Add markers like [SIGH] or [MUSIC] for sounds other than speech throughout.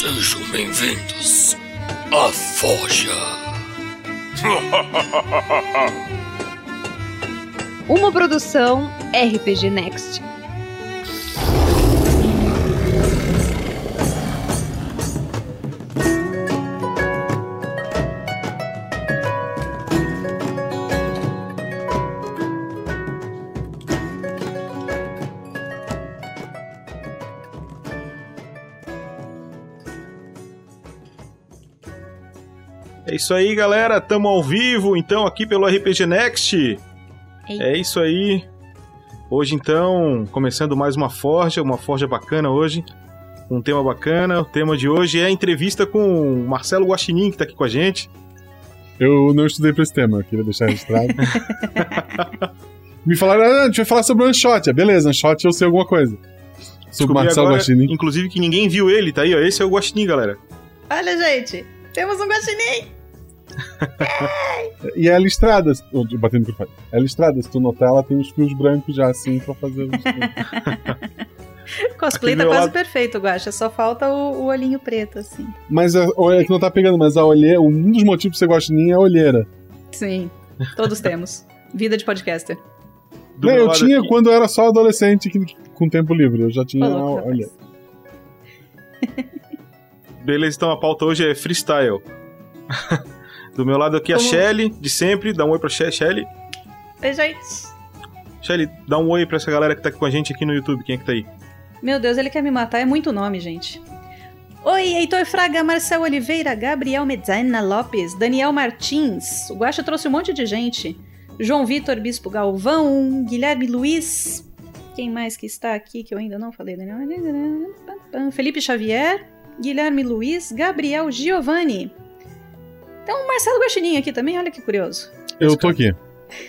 Sejam bem-vindos à Forja. [LAUGHS] Uma produção RPG Next. Isso aí, galera. Tamo ao vivo, então, aqui pelo RPG Next. É isso aí. Hoje, então, começando mais uma forja, uma forja bacana hoje. Um tema bacana. O tema de hoje é a entrevista com o Marcelo Guaxinim, que tá aqui com a gente. Eu não estudei pra esse tema, eu queria deixar registrado. [LAUGHS] Me falaram, ah, a gente vai falar sobre o Unshot. Ah, beleza, Unshot eu sei alguma coisa. Sobre o Marcelo agora, Guaxinim. Inclusive que ninguém viu ele, tá aí, ó. Esse é o Guaxinim, galera. Olha, gente, temos um guaxinim. [LAUGHS] E é listrada, se- batendo no microfone. É listrada, se tu notar, ela tem os fios brancos já assim pra fazer os. [LAUGHS] Cosplay Aqui tá quase lado- perfeito, Guaxa. Só falta o, o olhinho preto, assim. mas a, é que não tá pegando, mas a olheira. Um dos motivos pra você Guaxinim é a olheira. Sim, todos temos. Vida de podcaster. Não, eu tinha aqui- quando eu era só adolescente que- com tempo livre. Eu já tinha Falou, a olheira. Beleza, então a pauta hoje é freestyle. [LAUGHS] Do meu lado aqui a Como- Shelly, de sempre. Dá um oi pra She- Shelly. Oi, gente. Shelly, dá um oi pra essa galera que tá aqui com a gente aqui no YouTube. Quem é que tá aí? Meu Deus, ele quer me matar. É muito nome, gente. Oi, Heitor Fraga, Marcel Oliveira, Gabriel Medina Lopes, Daniel Martins. O Guaxa trouxe um monte de gente. João Vitor Bispo Galvão, Guilherme Luiz. Quem mais que está aqui que eu ainda não falei? Daniel Felipe Xavier, Guilherme Luiz, Gabriel Giovanni. Tem um Marcelo Guaxinim aqui também, olha que curioso. Eu tô aqui.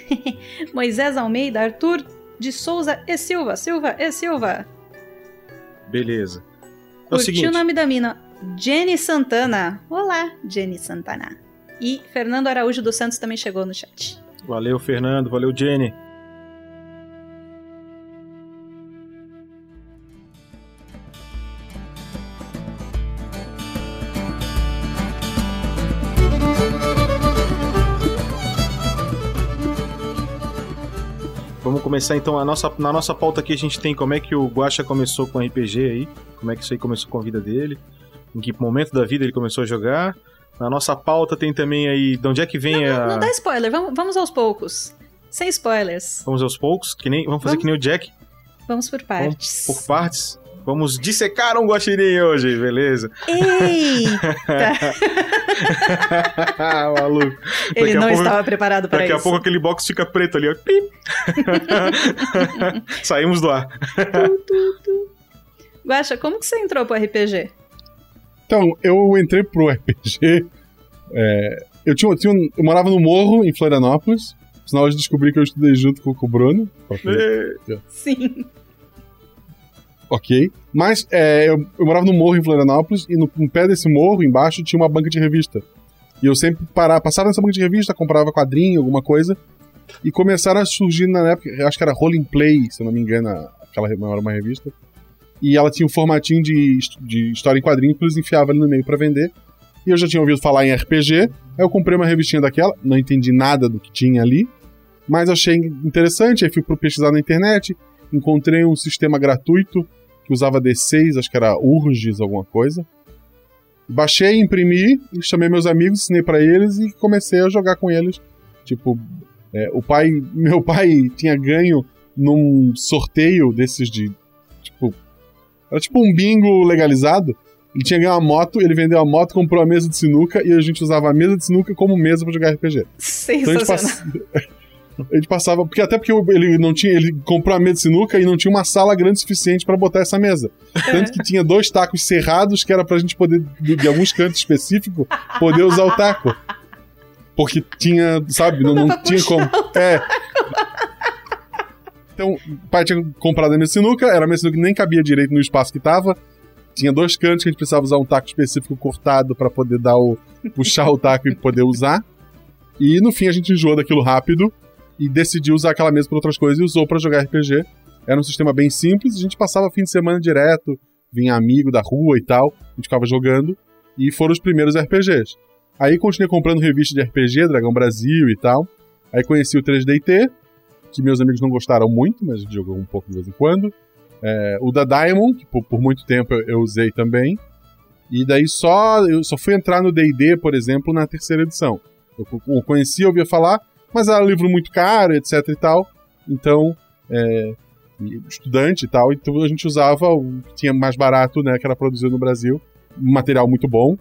[LAUGHS] Moisés Almeida, Arthur de Souza e Silva. Silva e Silva. Beleza. É o seguinte. o nome da mina? Jenny Santana. Olá, Jenny Santana. E Fernando Araújo dos Santos também chegou no chat. Valeu, Fernando. Valeu, Jenny. Começar então a nossa, na nossa pauta aqui a gente tem como é que o Guaxa começou com RPG aí, como é que isso aí começou com a vida dele, em que momento da vida ele começou a jogar. Na nossa pauta tem também aí de onde é que vem a Não dá spoiler, vamos, vamos aos poucos. Sem spoilers. Vamos aos poucos, que nem vamos fazer Vamos. que nem o Jack, Vamos por partes. por partes. Vamos dissecar um guaxinim hoje, beleza? Eita! [LAUGHS] Maluco. Ele Daqui não pouco- estava preparado para Daqui isso. a pouco aquele box fica preto ali, ó. [LAUGHS] Saímos do ar. Guaxa, como que você entrou pro RPG? Então, eu entrei pro RPG. é, eu, tinha, eu tinha um- eu morava no morro, em Florianópolis. Por sinal, eu descobri que eu estudei junto com, com o Bruno. Sim. Ok. Mas é, eu, eu morava no morro em Florianópolis e no, no pé desse morro, embaixo, tinha uma banca de revista. E eu sempre parava, passava nessa banca de revista, comprava quadrinho, alguma coisa. E começaram a surgir na época, acho que era Rolling Play, se eu não me engano, aquela era uma revista. E ela tinha um formatinho de, de história em quadrinho que eles enfiavam ali no meio pra vender. E eu já tinha ouvido falar em RPG, aí eu comprei uma revistinha daquela, não entendi nada do que tinha ali, mas achei interessante, aí fui pesquisar na internet, encontrei um sistema gratuito que usava D6, acho que era Urges, alguma coisa. Baixei, imprimi, chamei meus amigos, ensinei pra eles e comecei a jogar com eles. Tipo, é, o pai, [LAUGHS] meu pai tinha ganho num sorteio desses de, tipo, era tipo um bingo legalizado. Ele tinha ganho uma moto, ele vendeu a moto, comprou a mesa de sinuca e a gente usava a mesa de sinuca como mesa pra jogar RPG. Então a gente, Sensacional. pass- [LAUGHS] a gente passava. Porque até porque ele não tinha. Ele comprou a mesa de sinuca e não tinha uma sala grande suficiente pra botar essa mesa. Tanto que tinha dois tacos cerrados que era pra gente poder, de, de alguns cantos específicos, poder usar o taco. Porque tinha, sabe, não, Não não tinha como. É. Então, o pai tinha comprado a mesa de sinuca, era a mesa de sinuca que nem cabia direito no espaço que tava. Tinha dois cantos que a gente precisava usar um taco específico cortado pra poder dar o. puxar o taco e poder usar. E no fim a gente enjoou daquilo rápido e decidiu usar aquela mesa para outras coisas e usou pra jogar RPG. Era um sistema bem simples, a gente passava fim de semana direto, vinha amigo da rua e tal, a gente ficava jogando, e foram os primeiros RPGs. Aí continuei comprando revista de RPG, Dragão Brasil e tal. Aí conheci o 3DT, que meus amigos não gostaram muito, mas jogou um pouco de vez em quando. É, o da Diamond, que por, por muito tempo eu, eu, usei também. E daí só eu só fui entrar no D&D, por exemplo, na terceira edição. Eu, eu conhecia, ouvia falar, mas era um livro muito caro, etc e tal. Então, é, estudante e tal, então a gente usava o que tinha mais barato, né, que era produzido no Brasil, um material muito bom.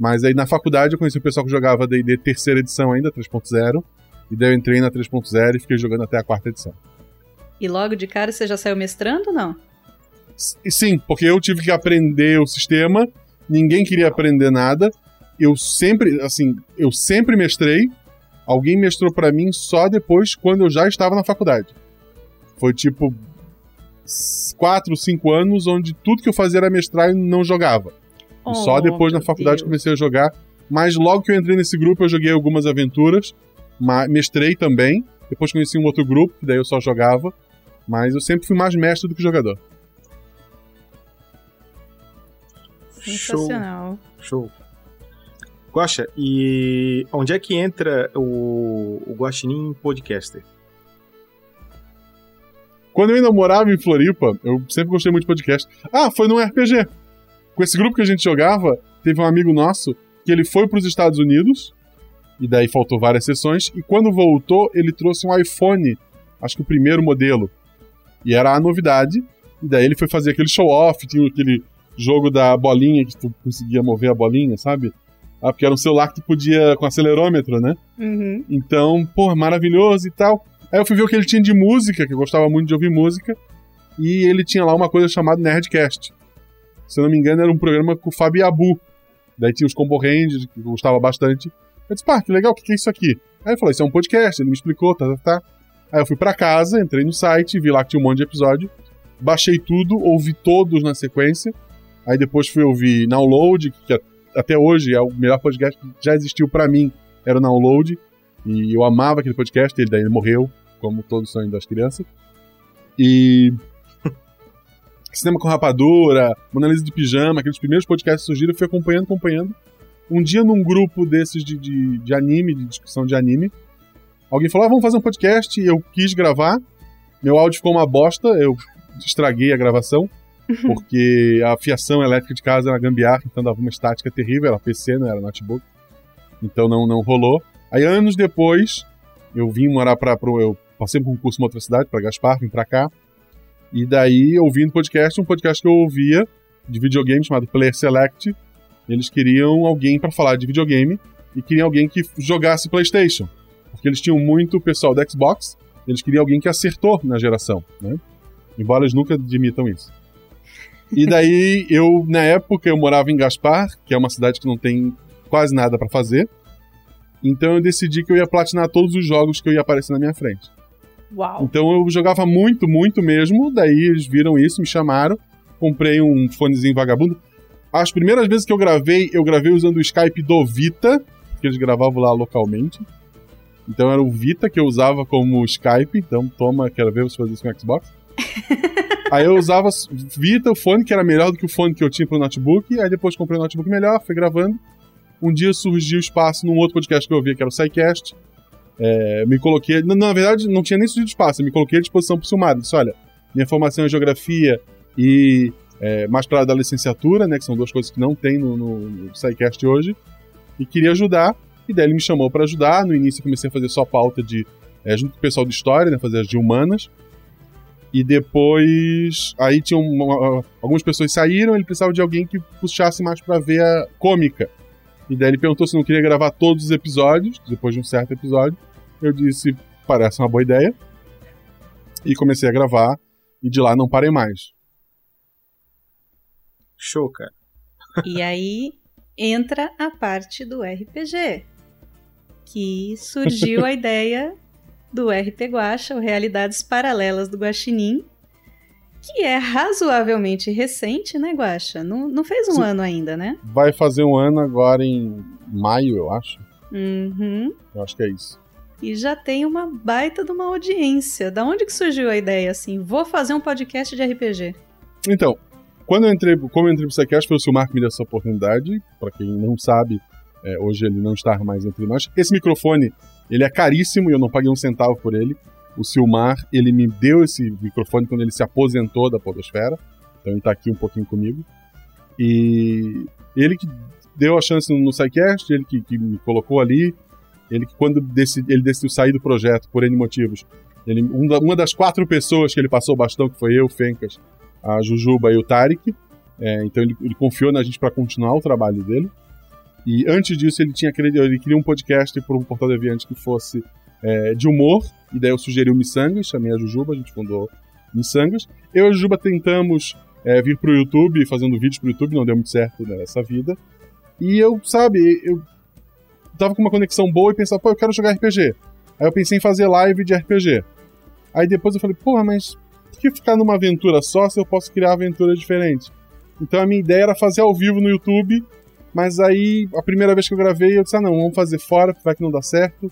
Mas aí na faculdade eu conheci o pessoal que jogava D&D terceira edição ainda, 3.0, e daí eu entrei na 3.0 e fiquei jogando até a quarta edição. E logo de cara você já saiu mestrando ou não? Sim, porque eu tive que aprender o sistema, ninguém queria aprender nada. Eu sempre, assim, eu sempre mestrei. Alguém mestrou para mim só depois quando eu já estava na faculdade. Foi tipo 4, 5 anos onde tudo que eu fazia era mestrar e não jogava. Oh, só depois na faculdade Deus. comecei a jogar. Mas logo que eu entrei nesse grupo, eu joguei algumas aventuras. Mestrei também. Depois conheci um outro grupo, que daí eu só jogava. Mas eu sempre fui mais mestre do que jogador. Sensacional. Show. Show. Guaxa, e onde é que entra o, o Guaxinim Podcaster? Quando eu ainda morava em Floripa, eu sempre gostei muito de podcast. Ah, foi num RPG. Com esse grupo que a gente jogava, teve um amigo nosso que ele foi para os Estados Unidos, e daí faltou várias sessões, e quando voltou, ele trouxe um iPhone, acho que o primeiro modelo. E era a novidade, e daí ele foi fazer aquele show-off, tinha aquele jogo da bolinha que tu conseguia mover a bolinha, sabe? Ah, porque era um celular que tu podia com acelerômetro, né? Uhum. Então, pô, maravilhoso e tal. Aí eu fui ver o que ele tinha de música, que eu gostava muito de ouvir música, e ele tinha lá uma coisa chamada Nerdcast. Se eu não me engano, era um programa com o Fábio Abu. Daí tinha os Combo Rangers, que eu gostava bastante. Eu disse, pá, que legal, o que é isso aqui? Aí ele falou, isso é um podcast, ele me explicou, tá, tá, tá. Aí eu fui para casa, entrei no site, vi lá que tinha um monte de episódio, baixei tudo, ouvi todos na sequência. Aí depois fui ouvir Download, que até hoje é o melhor podcast que já existiu para mim, era o Download. E eu amava aquele podcast, ele daí morreu, como todo sonho das crianças. E. [LAUGHS] Cinema com Rapadura, Mona Lisa de Pijama, aqueles primeiros podcasts que surgiram, eu fui acompanhando, acompanhando. Um dia, num grupo desses de, de, de anime, de discussão de anime, alguém falou: ah, vamos fazer um podcast. E eu quis gravar. Meu áudio ficou uma bosta, eu estraguei a gravação, porque a fiação elétrica de casa era gambiarra, então dava uma estática terrível, era PC, não era notebook. Então não, não rolou. Aí, anos depois, eu vim morar para. Eu passei por um curso em outra cidade, para Gaspar, vim para cá. E daí, ouvindo podcast, um podcast que eu ouvia de videogame chamado Player Select. Eles queriam alguém para falar de videogame e queriam alguém que jogasse PlayStation. Porque eles tinham muito pessoal da Xbox, eles queriam alguém que acertou na geração, né? Embora eles nunca admitam isso. E daí, eu, na época, eu morava em Gaspar, que é uma cidade que não tem quase nada para fazer. Então eu decidi que eu ia platinar todos os jogos que eu ia aparecer na minha frente. Uau. Então eu jogava muito, muito mesmo. Daí eles viram isso, me chamaram. Comprei um fonezinho vagabundo. As primeiras vezes que eu gravei, eu gravei usando o Skype do Vita, que eles gravavam lá localmente. Então era o Vita que eu usava como Skype. Então toma, quero ver você fazer isso com o Xbox. [LAUGHS] aí eu usava Vita, o fone, que era melhor do que o fone que eu tinha pro notebook. Aí depois comprei um notebook melhor, fui gravando. Um dia surgiu espaço num outro podcast que eu ouvia, que era o SciCast. É, me coloquei. Na, na, verdade, não tinha nem surgido espaço, eu me coloquei à disposição pro Silmar. Disse: olha, minha formação é geografia e é, mais para da licenciatura, né? Que são duas coisas que não tem no, no, no SciCast hoje. E queria ajudar. E daí ele me chamou para ajudar. No início comecei a fazer só pauta de. É, junto com o pessoal de história, né? Fazer as de humanas. E depois. Aí tinham. Uma, algumas pessoas saíram, ele precisava de alguém que puxasse mais para ver a cômica. E daí ele perguntou se não queria gravar todos os episódios, depois de um certo episódio. Eu disse, parece uma boa ideia. E comecei a gravar, e de lá não parei mais. Show, cara. E aí entra a parte do RPG. Que surgiu a [LAUGHS] ideia do RP Guacha, ou Realidades Paralelas do Guaxinim, que é razoavelmente recente, né, Guaxa? Não, não fez um Sim. ano ainda, né? Vai fazer um ano agora em maio, eu acho. Uhum. Eu acho que é isso. E já tem uma baita de uma audiência. Da onde que surgiu a ideia, assim? Vou fazer um podcast de RPG. Então, quando eu entrei, como eu entrei pro SciCast, foi o Silmar que me deu essa oportunidade. Pra quem não sabe, é, hoje ele não está mais entre nós. Esse microfone, ele é caríssimo e eu não paguei um centavo por ele. O Silmar, ele me deu esse microfone quando ele se aposentou da podosfera. Então ele tá aqui um pouquinho comigo. E ele que deu a chance no SciCast, ele que, que me colocou ali. Ele que quando decidi, ele decidiu sair do projeto por N motivos, ele, um uma das quatro pessoas que ele passou o bastão, que foi eu, Fencas, a Jujuba e o Tarek. É, então ele, ele, confiou na gente para continuar o trabalho dele. E antes disso ele tinha ele queria um podcast para um portal de aviante que fosse é, de humor. E daí eu sugeri o Missangas, chamei a Jujuba, a gente fundou Missangas. Eu e a Jujuba tentamos é, vir pro YouTube, fazendo vídeos pro YouTube, não deu muito certo nessa vida. E eu, sabe, eu tava com uma conexão boa e pensava, pô, eu quero jogar RPG. Aí eu pensei em fazer live de RPG. Aí depois eu falei, porra, mas por que ficar numa aventura só se eu posso criar aventuras diferentes? Então a minha ideia era fazer ao vivo no YouTube, mas aí a primeira vez que eu gravei eu disse, ah não, vamos fazer fora, vai que não dá certo.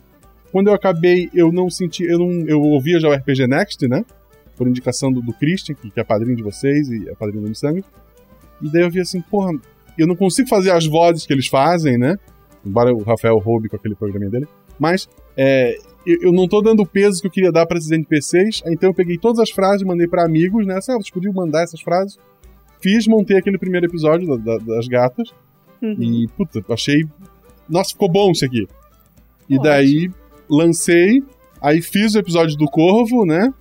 Quando eu acabei, eu não senti, eu não, eu ouvia já o RPG Next, né? Por indicação do, do Christian, que, que é padrinho de vocês e é padrinho do Sangue. E daí eu vi assim, porra, eu não consigo fazer as vozes que eles fazem, né? Embora o Rafael roube com aquele programinha dele. Mas é, eu não tô dando o peso que eu queria dar para esses NPCs, então eu peguei todas as frases, mandei para amigos, né? Assim, ah, vocês podiam mandar essas frases. Fiz, montei aquele primeiro episódio da, da, das gatas. Uhum. E, puta, achei. Nossa, ficou bom isso aqui. E daí lancei, aí fiz o episódio do Corvo, né?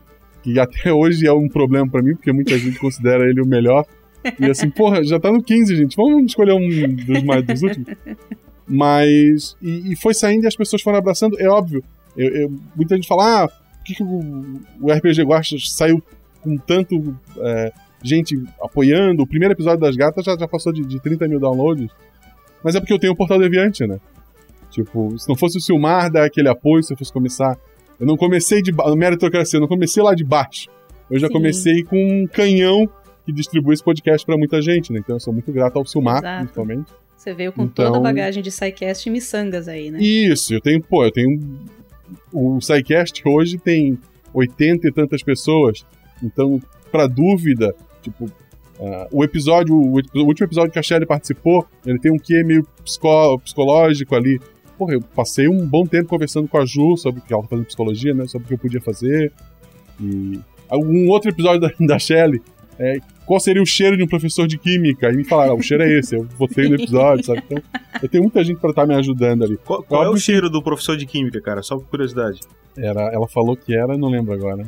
Que até [LAUGHS] hoje é um problema para mim, porque muita gente considera ele o melhor. E assim, [LAUGHS] porra, já tá no 15, gente. Vamos escolher um dos mais dos últimos. Mas. E, e foi saindo e as pessoas foram abraçando. É óbvio. Eu, eu, muita gente fala, ah, por que, que o, o, RPG Guacha saiu com tanto é, gente apoiando? O primeiro episódio das gatas já, já passou de, de 30 mil downloads. Mas é porque eu tenho o Portal Deviante, né? Tipo, se não fosse o Silmar dar aquele apoio, se eu fosse começar. Eu não comecei de no meritocracia, eu não comecei lá de baixo. Eu já Sim. comecei com um canhão que distribui esse podcast para muita gente, né? Então eu sou muito grato ao Silmar, Exato. principalmente. Você veio com então... toda a bagagem de SciCast e miçangas aí, né? Isso, eu tenho, pô, eu tenho. O SciCast hoje tem 80 e tantas pessoas. Então, pra dúvida, tipo, uh, o episódio, o, o, último episódio que a Shelly participou, ele tem um quê meio psicó, psicológico ali. Porra, eu passei um bom tempo conversando com a Ju sobre o que ela tá fazendo psicologia, né? Sobre o que eu podia fazer. E. Um outro episódio [LAUGHS] da, da Shelly, é, qual seria o cheiro de um professor de química? E me falaram, ah, o cheiro é esse, eu votei no episódio, sabe? Então, eu tenho muita gente pra estar tá me ajudando ali. Qual, qual é o cheiro do professor de química, cara? Só por curiosidade. Era, ela falou que era, não lembro agora.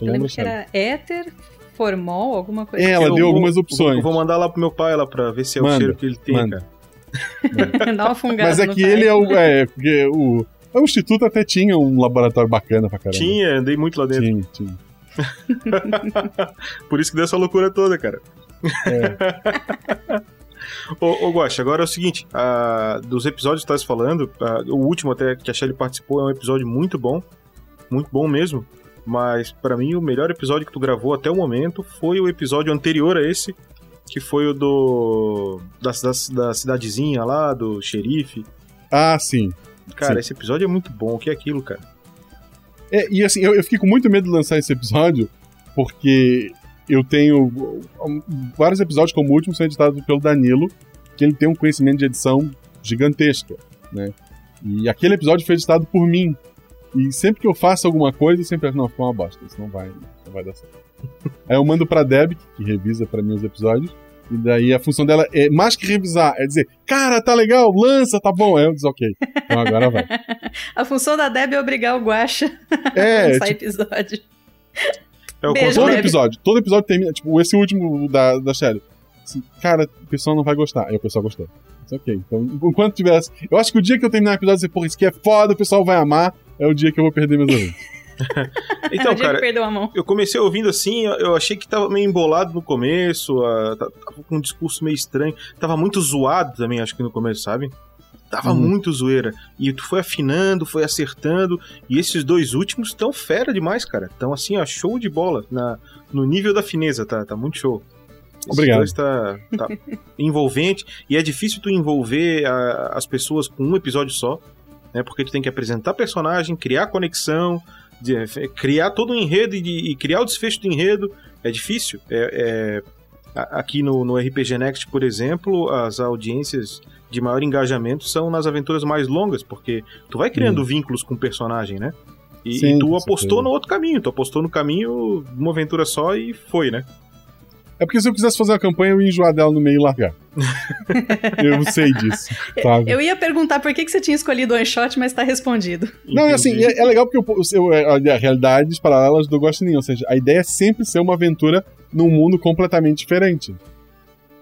Eu, eu lembro que era éter, formol, alguma coisa É, ela assim. deu vou, algumas opções. Eu vou mandar lá pro meu pai lá pra ver se é manda, o cheiro que ele tem, manda. cara. [LAUGHS] Dá uma fungada Mas é que ele é o. É, porque o, o Instituto até tinha um laboratório bacana pra caramba. Tinha, andei muito lá dentro. Tinha, tinha. [LAUGHS] Por isso que deu essa loucura toda, cara. É. [LAUGHS] ô, ô Guaxa, agora é o seguinte: uh, dos episódios que estás falando, uh, o último até que a Shelly participou é um episódio muito bom. Muito bom mesmo. Mas para mim o melhor episódio que tu gravou até o momento foi o episódio anterior a esse, que foi o do. da, da, da cidadezinha lá, do xerife. Ah, sim. Cara, sim. esse episódio é muito bom. O que é aquilo, cara? É, e assim, eu, eu fiquei com muito medo de lançar esse episódio, porque eu tenho vários episódios, como o último, são editados pelo Danilo, que ele tem um conhecimento de edição gigantesco, né? E aquele episódio foi editado por mim. E sempre que eu faço alguma coisa, eu sempre acho, não, ficou uma bosta, isso não vai, não vai dar certo. Aí eu mando pra Deb, que revisa para mim os episódios, e daí a função dela é mais que revisar, é dizer, cara, tá legal, lança, tá bom. Aí eu diz, ok. Então agora vai. [LAUGHS] a função da Deb é obrigar o Guacha é, a lançar tipo... episódio. É, Beijo, todo Deb. episódio, todo episódio termina, tipo, esse último da, da Shelly. Assim, cara, o pessoal não vai gostar. Aí o pessoal gostou. Mas, ok, então, enquanto tivesse. Eu acho que o dia que eu terminar o episódio dizer, porra, isso aqui é foda, o pessoal vai amar, é o dia que eu vou perder meus ouvintes. [LAUGHS] então, cara, eu comecei ouvindo assim, eu achei que tava meio embolado no começo, uh, tava com um discurso meio estranho, tava muito zoado também, acho que no começo, sabe? Tava hum. muito zoeira. E tu foi afinando, foi acertando. E esses dois últimos tão fera demais, cara. Tão assim, ó, show de bola. Na, no nível da fineza, tá? Tá muito show. Esses Obrigado. Dois tá, tá [LAUGHS] envolvente. E é difícil tu envolver a, as pessoas com um episódio só. Né, porque tu tem que apresentar personagem, criar conexão, de, é, criar todo o enredo e, e, criar o desfecho do enredo é difícil. É, é, Aqui no, no RPG Next, por exemplo, as audiências de maior engajamento são nas aventuras mais longas, porque tu vai criando vínculos com o personagem, né? E, Sim, e tu apostou no outro caminho, tu apostou no caminho uma aventura só e foi, né? É porque se eu quisesse fazer uma campanha, eu ia enjoar dela no meio e largar. [LAUGHS] eu sei disso, sabe? Eu ia perguntar por que, que você tinha escolhido one shot, mas tá respondido. Não, e assim, Entendi. é, é legal porque eu, eu, é, a realidades paralelas do Ghost Ou seja, a ideia é sempre ser uma aventura num mundo completamente diferente.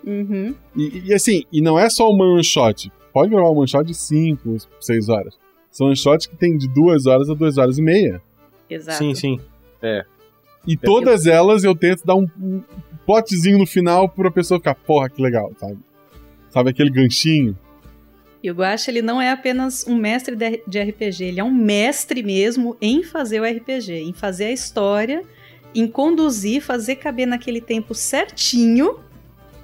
Uhum. E, e, assim, e não é só uma one shot. Pode gravar uma one shot de 5, 6 horas. São one shots que tem de 2 horas a 2 horas e meia. Exato. Sim, sim. E todas elas eu tento dar um, um potezinho no final pra pessoa ficar, porra, que legal, sabe? Sabe aquele ganchinho? E o Guaxa, ele não é apenas um mestre de RPG, ele é um mestre mesmo em fazer o RPG, em fazer a história, em conduzir, fazer caber naquele tempo certinho.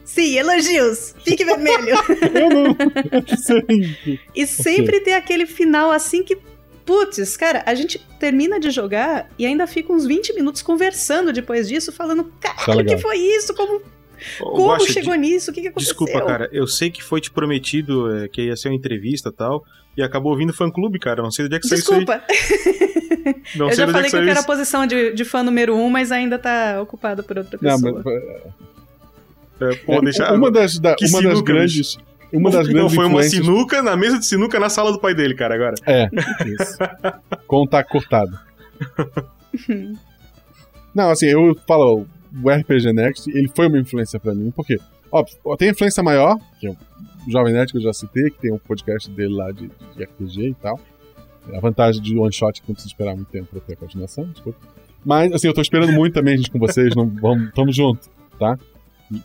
Sim, elogios! Fique vermelho! [LAUGHS] Eu não. eu sei. E sempre ter aquele final assim que. Putz, cara, a gente termina de jogar e ainda fica uns 20 minutos conversando depois disso, falando: Tá Cara, o legal. que foi isso? Como, como Guaxa, chegou de- nisso? O que, que aconteceu? Desculpa, cara, eu sei que foi te prometido é, que ia ser uma entrevista e tal, e acabou vindo fã clube, cara. Não sei onde é que saiu isso aí. Desculpa, [LAUGHS] Não eu já é falei que que eu quero a isso. posição de, de fã número um, mas ainda tá ocupado por outra Não, pessoa. mas, É, pô, deixa... uma das, da- uma das grandes. Uma das não, grandes foi uma sinuca na mesa de sinuca na sala do pai dele, cara, agora. É, isso. Contato cortado. [LAUGHS] Não, assim, eu falo, o RPG Next, ele foi uma influência pra mim, porque, óbvio, tem influência maior, que é o Jovem Nerd que eu já citei, que tem um podcast dele lá de, de RPG e tal. A vantagem de one shot é que não precisa esperar muito tempo pra ter a continuação, desculpa. Mas, assim, eu tô esperando muito também, gente, com vocês, não, vamos, tamo junto, tá? E,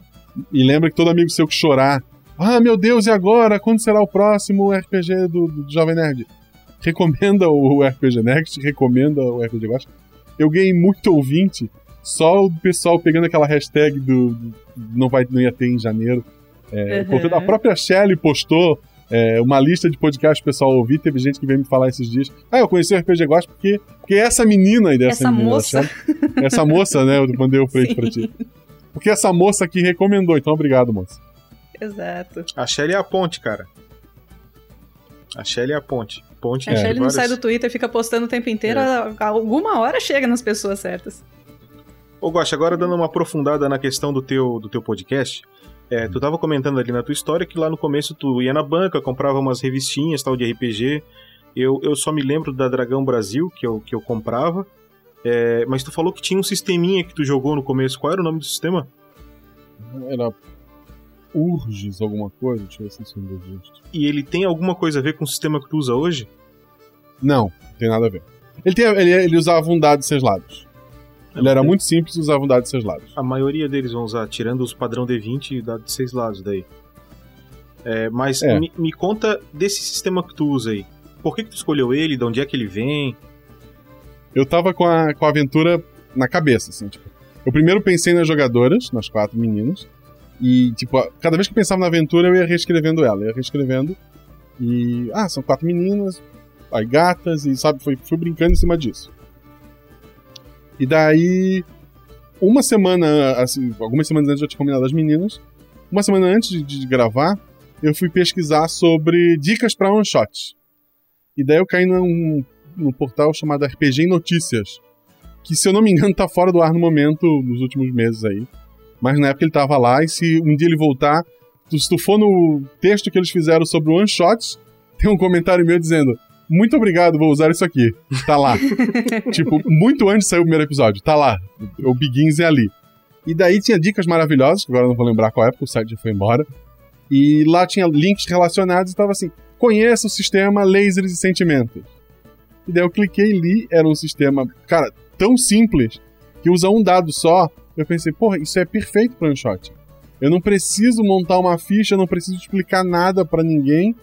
e lembra que todo amigo seu que chorar, ah, meu Deus, e agora? Quando será o próximo RPG do, do Jovem Nerd? Recomenda o RPG Next, recomenda o RPG Gosta. Eu ganhei muito ouvinte só o pessoal pegando aquela hashtag do, do não, vai, não ia ter em janeiro. É, Uhum. a própria Shelly postou é, uma lista de podcasts pro pessoal ouvir. Teve gente que veio me falar esses dias. Ah, eu conheci o RPG Gosta porque, porque essa menina aí dessa Essa menina, moça. Shelly- essa moça, né? Eu mandei o [LAUGHS] print pra ti. Porque essa moça aqui recomendou, então obrigado, moça. Exato. A Shelly é a ponte, cara. A Shelly é a ponte. Ponte A Shelly não várias- sai do Twitter, fica postando o tempo inteiro, É. alguma hora chega nas pessoas certas. Ô, Gosta, agora dando uma aprofundada na questão do teu, do teu podcast, é, tu tava comentando ali na tua história que lá no começo tu ia na banca, comprava umas revistinhas tal de RPG. Eu, eu só me lembro da Dragão Brasil, que eu, que eu comprava. É, mas tu falou que tinha um sisteminha que tu jogou no começo. Qual era o nome do sistema? Era Urges alguma coisa? Deixa eu ver se isso. E ele tem alguma coisa a ver com o sistema que tu usa hoje? Não, não tem nada a ver. Ele, tem, ele, ele usava um dado de seis lados. Ele era muito simples e usava um dado de seis lados. A maioria deles vão usar, tirando os padrão D20 e dá de seis lados daí. É, mas É. Me, me conta desse sistema que tu usa aí. Por que, que tu escolheu ele? De onde é que ele vem? Eu tava com a, com a aventura na cabeça, assim, tipo. Eu primeiro pensei nas jogadoras, nas quatro meninas. E, tipo, cada vez que eu pensava na aventura, eu ia reescrevendo ela. Ia reescrevendo. E. Ah, são quatro meninas, aí gatas, e sabe, fui, fui brincando em cima disso. E daí. Uma semana, assim, algumas semanas antes eu tinha combinado as meninas. Uma semana antes de, de gravar, eu fui pesquisar sobre dicas pra one shot. E daí eu caí num, num portal chamado RPG Notícias. Que, se eu não me engano, tá fora do ar no momento, nos últimos meses aí. Mas na época ele tava lá, e se um dia ele voltar, se tu for no texto que eles fizeram sobre o One Shots, [LAUGHS] tem um comentário meu dizendo: Muito obrigado, vou usar isso aqui. Tá lá. [LAUGHS] tipo, muito antes de sair o primeiro episódio. Tá lá. O Begins é ali. E daí tinha dicas maravilhosas, que agora eu não vou lembrar qual época, o site já foi embora. E lá tinha links relacionados e tava assim: conheça o sistema lasers e sentimentos. E daí eu cliquei e li, era um sistema, cara, tão simples que usa um dado só. Eu pensei, porra, isso é perfeito para um shot. Eu não preciso montar uma ficha, eu não preciso explicar nada para ninguém.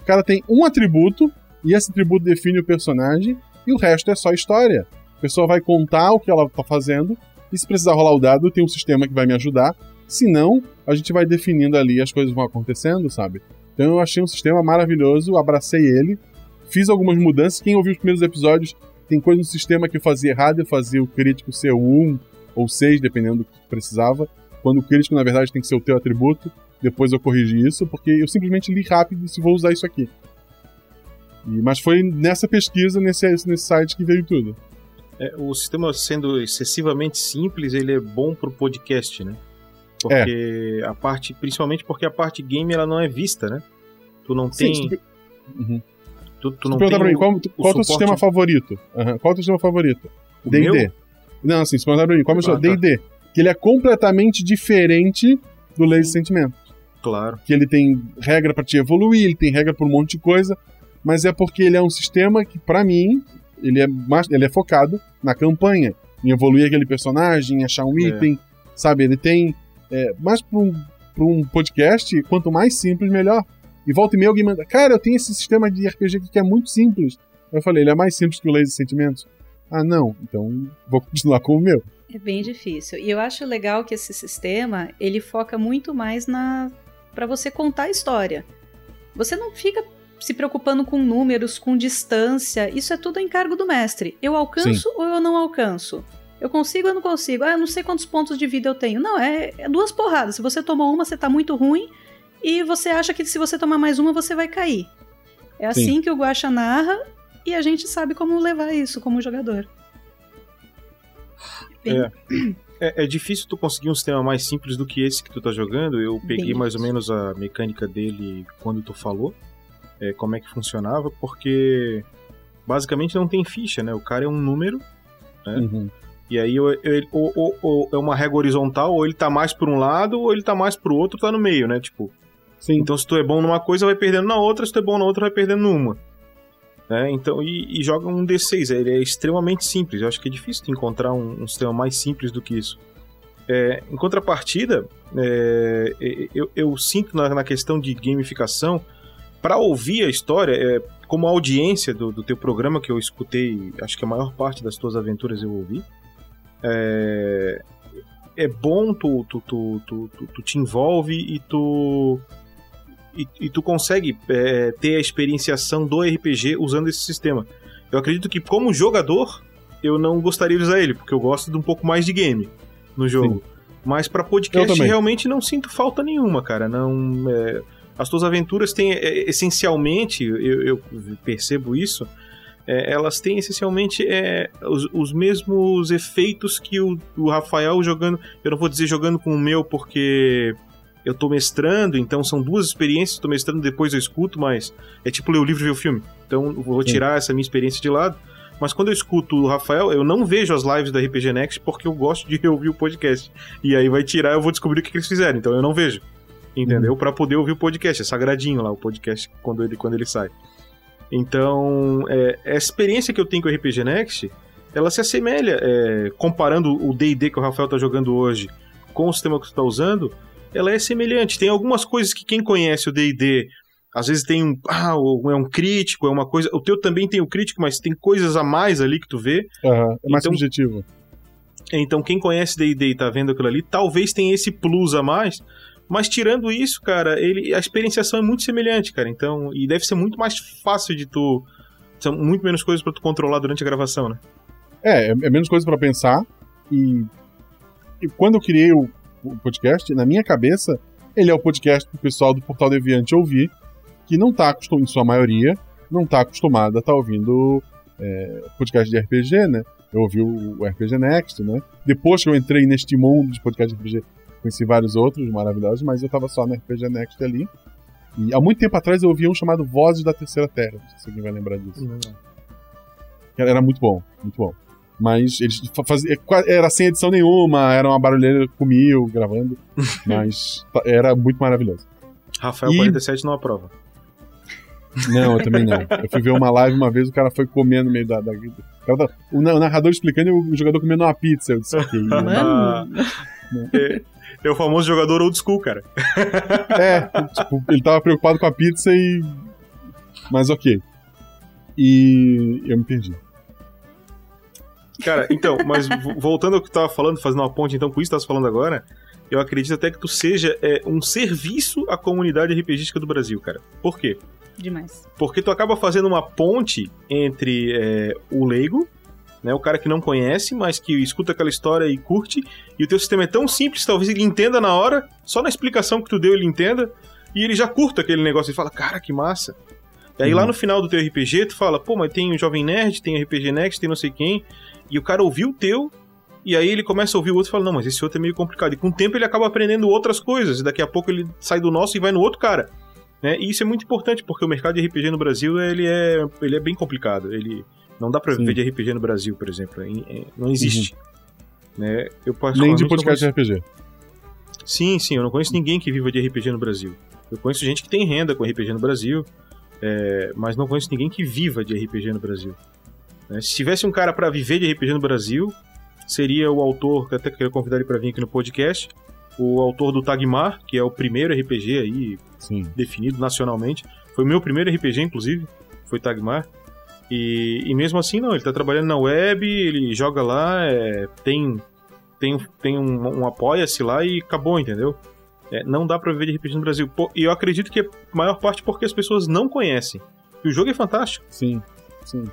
O cara tem um atributo e esse atributo define o personagem e o resto é só história. A pessoa vai contar o que ela tá fazendo e se precisar rolar o dado, tem um sistema que vai me ajudar. Se não, a gente vai definindo ali as coisas vão acontecendo, sabe? Então eu achei um sistema maravilhoso, abracei ele, fiz algumas mudanças. Quem ouviu os primeiros episódios, tem coisa no sistema que eu fazia errado, eu fazia o crítico ser 1 ou 6, dependendo do que precisava. quando o crítico, na verdade, tem que ser o teu atributo. Depois eu corrigi isso, porque eu simplesmente li rápido e disse, vou usar isso aqui. E, mas foi nessa pesquisa, nesse, nesse site, que veio tudo. É, o sistema sendo excessivamente simples, ele é bom pro podcast, né? Porque é. a parte, principalmente porque a parte game ela não é vista, né? Tu não Sim, tem. Tu... Uhum. Tu, tu não tem. Pra mim, qual, qual é o teu sistema favorito? Uhum. Qual é o teu sistema favorito? DD. Não, assim, se perguntar pra mim, qual é o seu DD? Que ele é completamente diferente do Lazy Sentimento. Claro. Que ele tem regra para te evoluir, ele tem regra por um monte de coisa, mas é porque ele é um sistema que, para mim, ele é, mais, ele é focado na campanha, em evoluir aquele personagem, em achar um é. item, sabe? Ele tem. É, mais pra um, pra um podcast, quanto mais simples, melhor. E volta e meia alguém manda, cara, eu tenho esse sistema de RPG aqui que é muito simples. Eu falei, ele é mais simples que o Lazy Sentimentos? Ah, não, então vou continuar com o meu. É bem difícil. E eu acho legal que esse sistema, ele foca muito mais na para você contar a história. Você não fica se preocupando com números, com distância. Isso é tudo encargo do mestre. Eu alcanço Sim. ou eu não alcanço? Eu consigo ou não consigo? Ah, eu não sei quantos pontos de vida eu tenho. Não, é, é duas porradas. Se você tomou uma, você tá muito ruim. E você acha que se você tomar mais uma, você vai cair. É assim Sim. que o Guacha narra e a gente sabe como levar isso como jogador. É. É, é, difícil tu conseguir um sistema mais simples do que esse que tu tá jogando. Eu peguei Bem mais ou menos a mecânica dele quando tu falou, é, como é que funcionava, porque basicamente não tem ficha, né? O cara é um número, né? Uhum. E aí ou, ou, ou, ou, é uma regra horizontal, ou ele tá mais por um lado, ou ele tá mais pro outro, tá no meio, né? Tipo. Sim. Então se tu é bom numa coisa, vai perdendo na outra, se tu é bom na outra, vai perdendo numa. Né? Então, e, e, joga um D6. Ele é extremamente simples. Eu acho que é difícil encontrar um, um sistema mais simples do que isso. É, em contrapartida, é, eu, eu, sinto na, na, questão de gamificação, para ouvir a história, é, como audiência do, do, teu programa que eu escutei, acho que a maior parte das tuas aventuras eu ouvi, é, é bom, tu, tu, tu, tu, tu te envolve e tu e, e tu consegue é, ter a experienciação do RPG usando esse sistema. Eu acredito que, como jogador, eu não gostaria de usar ele, porque eu gosto de um pouco mais de game no jogo. Sim. Mas para podcast realmente não sinto falta nenhuma, cara. Não, é, as tuas aventuras têm é, essencialmente, eu, eu, percebo isso, é, elas têm essencialmente é, os, os, mesmos efeitos que o, o, Rafael jogando. Eu não vou dizer jogando com o meu porque eu tô mestrando, então são duas experiências, tô mestrando, depois eu escuto, mas é tipo ler o livro e ver o filme. Então eu vou tirar Sim. essa minha experiência de lado. Mas quando eu escuto o Rafael, eu não vejo as lives da RPG Next porque eu gosto de [LAUGHS] ouvir o podcast. E aí vai tirar, eu vou descobrir o que, que eles fizeram. Então eu não vejo. Entendeu? Uhum. para poder ouvir o podcast. É sagradinho lá o podcast quando ele, quando ele sai. Então, é, a experiência que eu tenho com o RPG Next, ela se assemelha, é, comparando o D&D que o Rafael tá jogando hoje com o sistema que você tá usando, ela é semelhante. Tem algumas coisas que quem conhece o D&D às vezes tem um, ah, é um crítico, é uma coisa. O teu também tem o crítico, mas tem coisas a mais ali que tu vê. Uhum, é mais então, subjetivo. Então, quem conhece D&D e tá vendo aquilo ali, talvez tenha esse plus a mais. Mas tirando isso, cara, ele, a experienciação é muito semelhante, cara. Então, e deve ser muito mais fácil de tu. São muito menos coisas para tu controlar durante a gravação, né? É, é, é menos coisa para pensar. E, e quando eu criei o podcast, na minha cabeça, ele é o podcast pro pessoal do Portal Deviante ouvir, que não tá acostumado, em sua maioria, não tá acostumado a estar tá ouvindo é, podcast de RPG, né? Eu ouvi o, RPG Next, né? Depois que eu entrei neste mundo de podcast de RPG, conheci vários outros maravilhosos, mas eu tava só no RPG Next ali. E há muito tempo atrás eu ouvi um chamado Vozes da Terceira Terra, não sei se alguém vai lembrar disso. Não. Era muito bom, muito bom. Mas eles faziam. Era sem edição nenhuma, era uma barulheira comigo gravando. [LAUGHS] mas era muito maravilhoso. Rafael e... 47 não aprova. Não, eu também não. [LAUGHS] Eu fui ver uma live uma vez, o cara foi comendo no meio da. da... O narrador explicando e o jogador comendo uma pizza. Eu disse, ok. Mano. [LAUGHS] É, é o famoso jogador old school, cara. É, tipo, ele tava preocupado com a pizza e. Mas ok. E eu me perdi. Cara, então, mas voltando ao que tu tava falando, fazendo uma ponte então com isso que tu tá falando agora, eu acredito até que tu seja é, um serviço à comunidade RPGística do Brasil, cara. Por quê? Demais. Porque tu acaba fazendo uma ponte entre é, o leigo né? O cara que não conhece, mas que escuta aquela história e curte, e o teu sistema é tão simples, talvez ele entenda na hora, só na explicação que tu deu ele entenda, e ele já curta aquele negócio e fala, cara, que massa. E aí lá no final do teu RPG, tu fala, pô, mas tem o Jovem Nerd, tem o RPG Next, tem não sei quem, e o cara ouviu o teu, e aí ele começa a ouvir o outro e fala, não, mas esse outro é meio complicado. E com o tempo ele acaba aprendendo outras coisas, e daqui a pouco ele sai do nosso e vai no outro cara. Né? E isso é muito importante, porque o mercado de RPG no Brasil ele é, ele é bem complicado. Ele não dá pra Sim. viver de RPG no Brasil, por exemplo. É- é- Não existe. Né? Eu Nem de podcast de conheço- RPG. Sim, sim, eu não conheço ninguém que viva de RPG no Brasil. Eu conheço gente que tem renda com RPG no Brasil, é, mas não conheço ninguém que viva de RPG no Brasil. Né? Se tivesse um cara pra viver de RPG no Brasil, seria o autor, que até quero convidar ele pra vir aqui no podcast, o autor do Tagmar, que é o primeiro RPG aí Sim. definido nacionalmente. Foi o meu primeiro RPG, inclusive, foi Tagmar. E, e mesmo assim, não, ele tá trabalhando na web, ele joga lá, é, tem, tem, tem um, um apoia-se lá e acabou, entendeu? É, não dá pra viver de RPG no Brasil. Pô, E eu acredito que a maior parte porque as pessoas não conhecem. E o jogo é fantástico. Sim. Sim.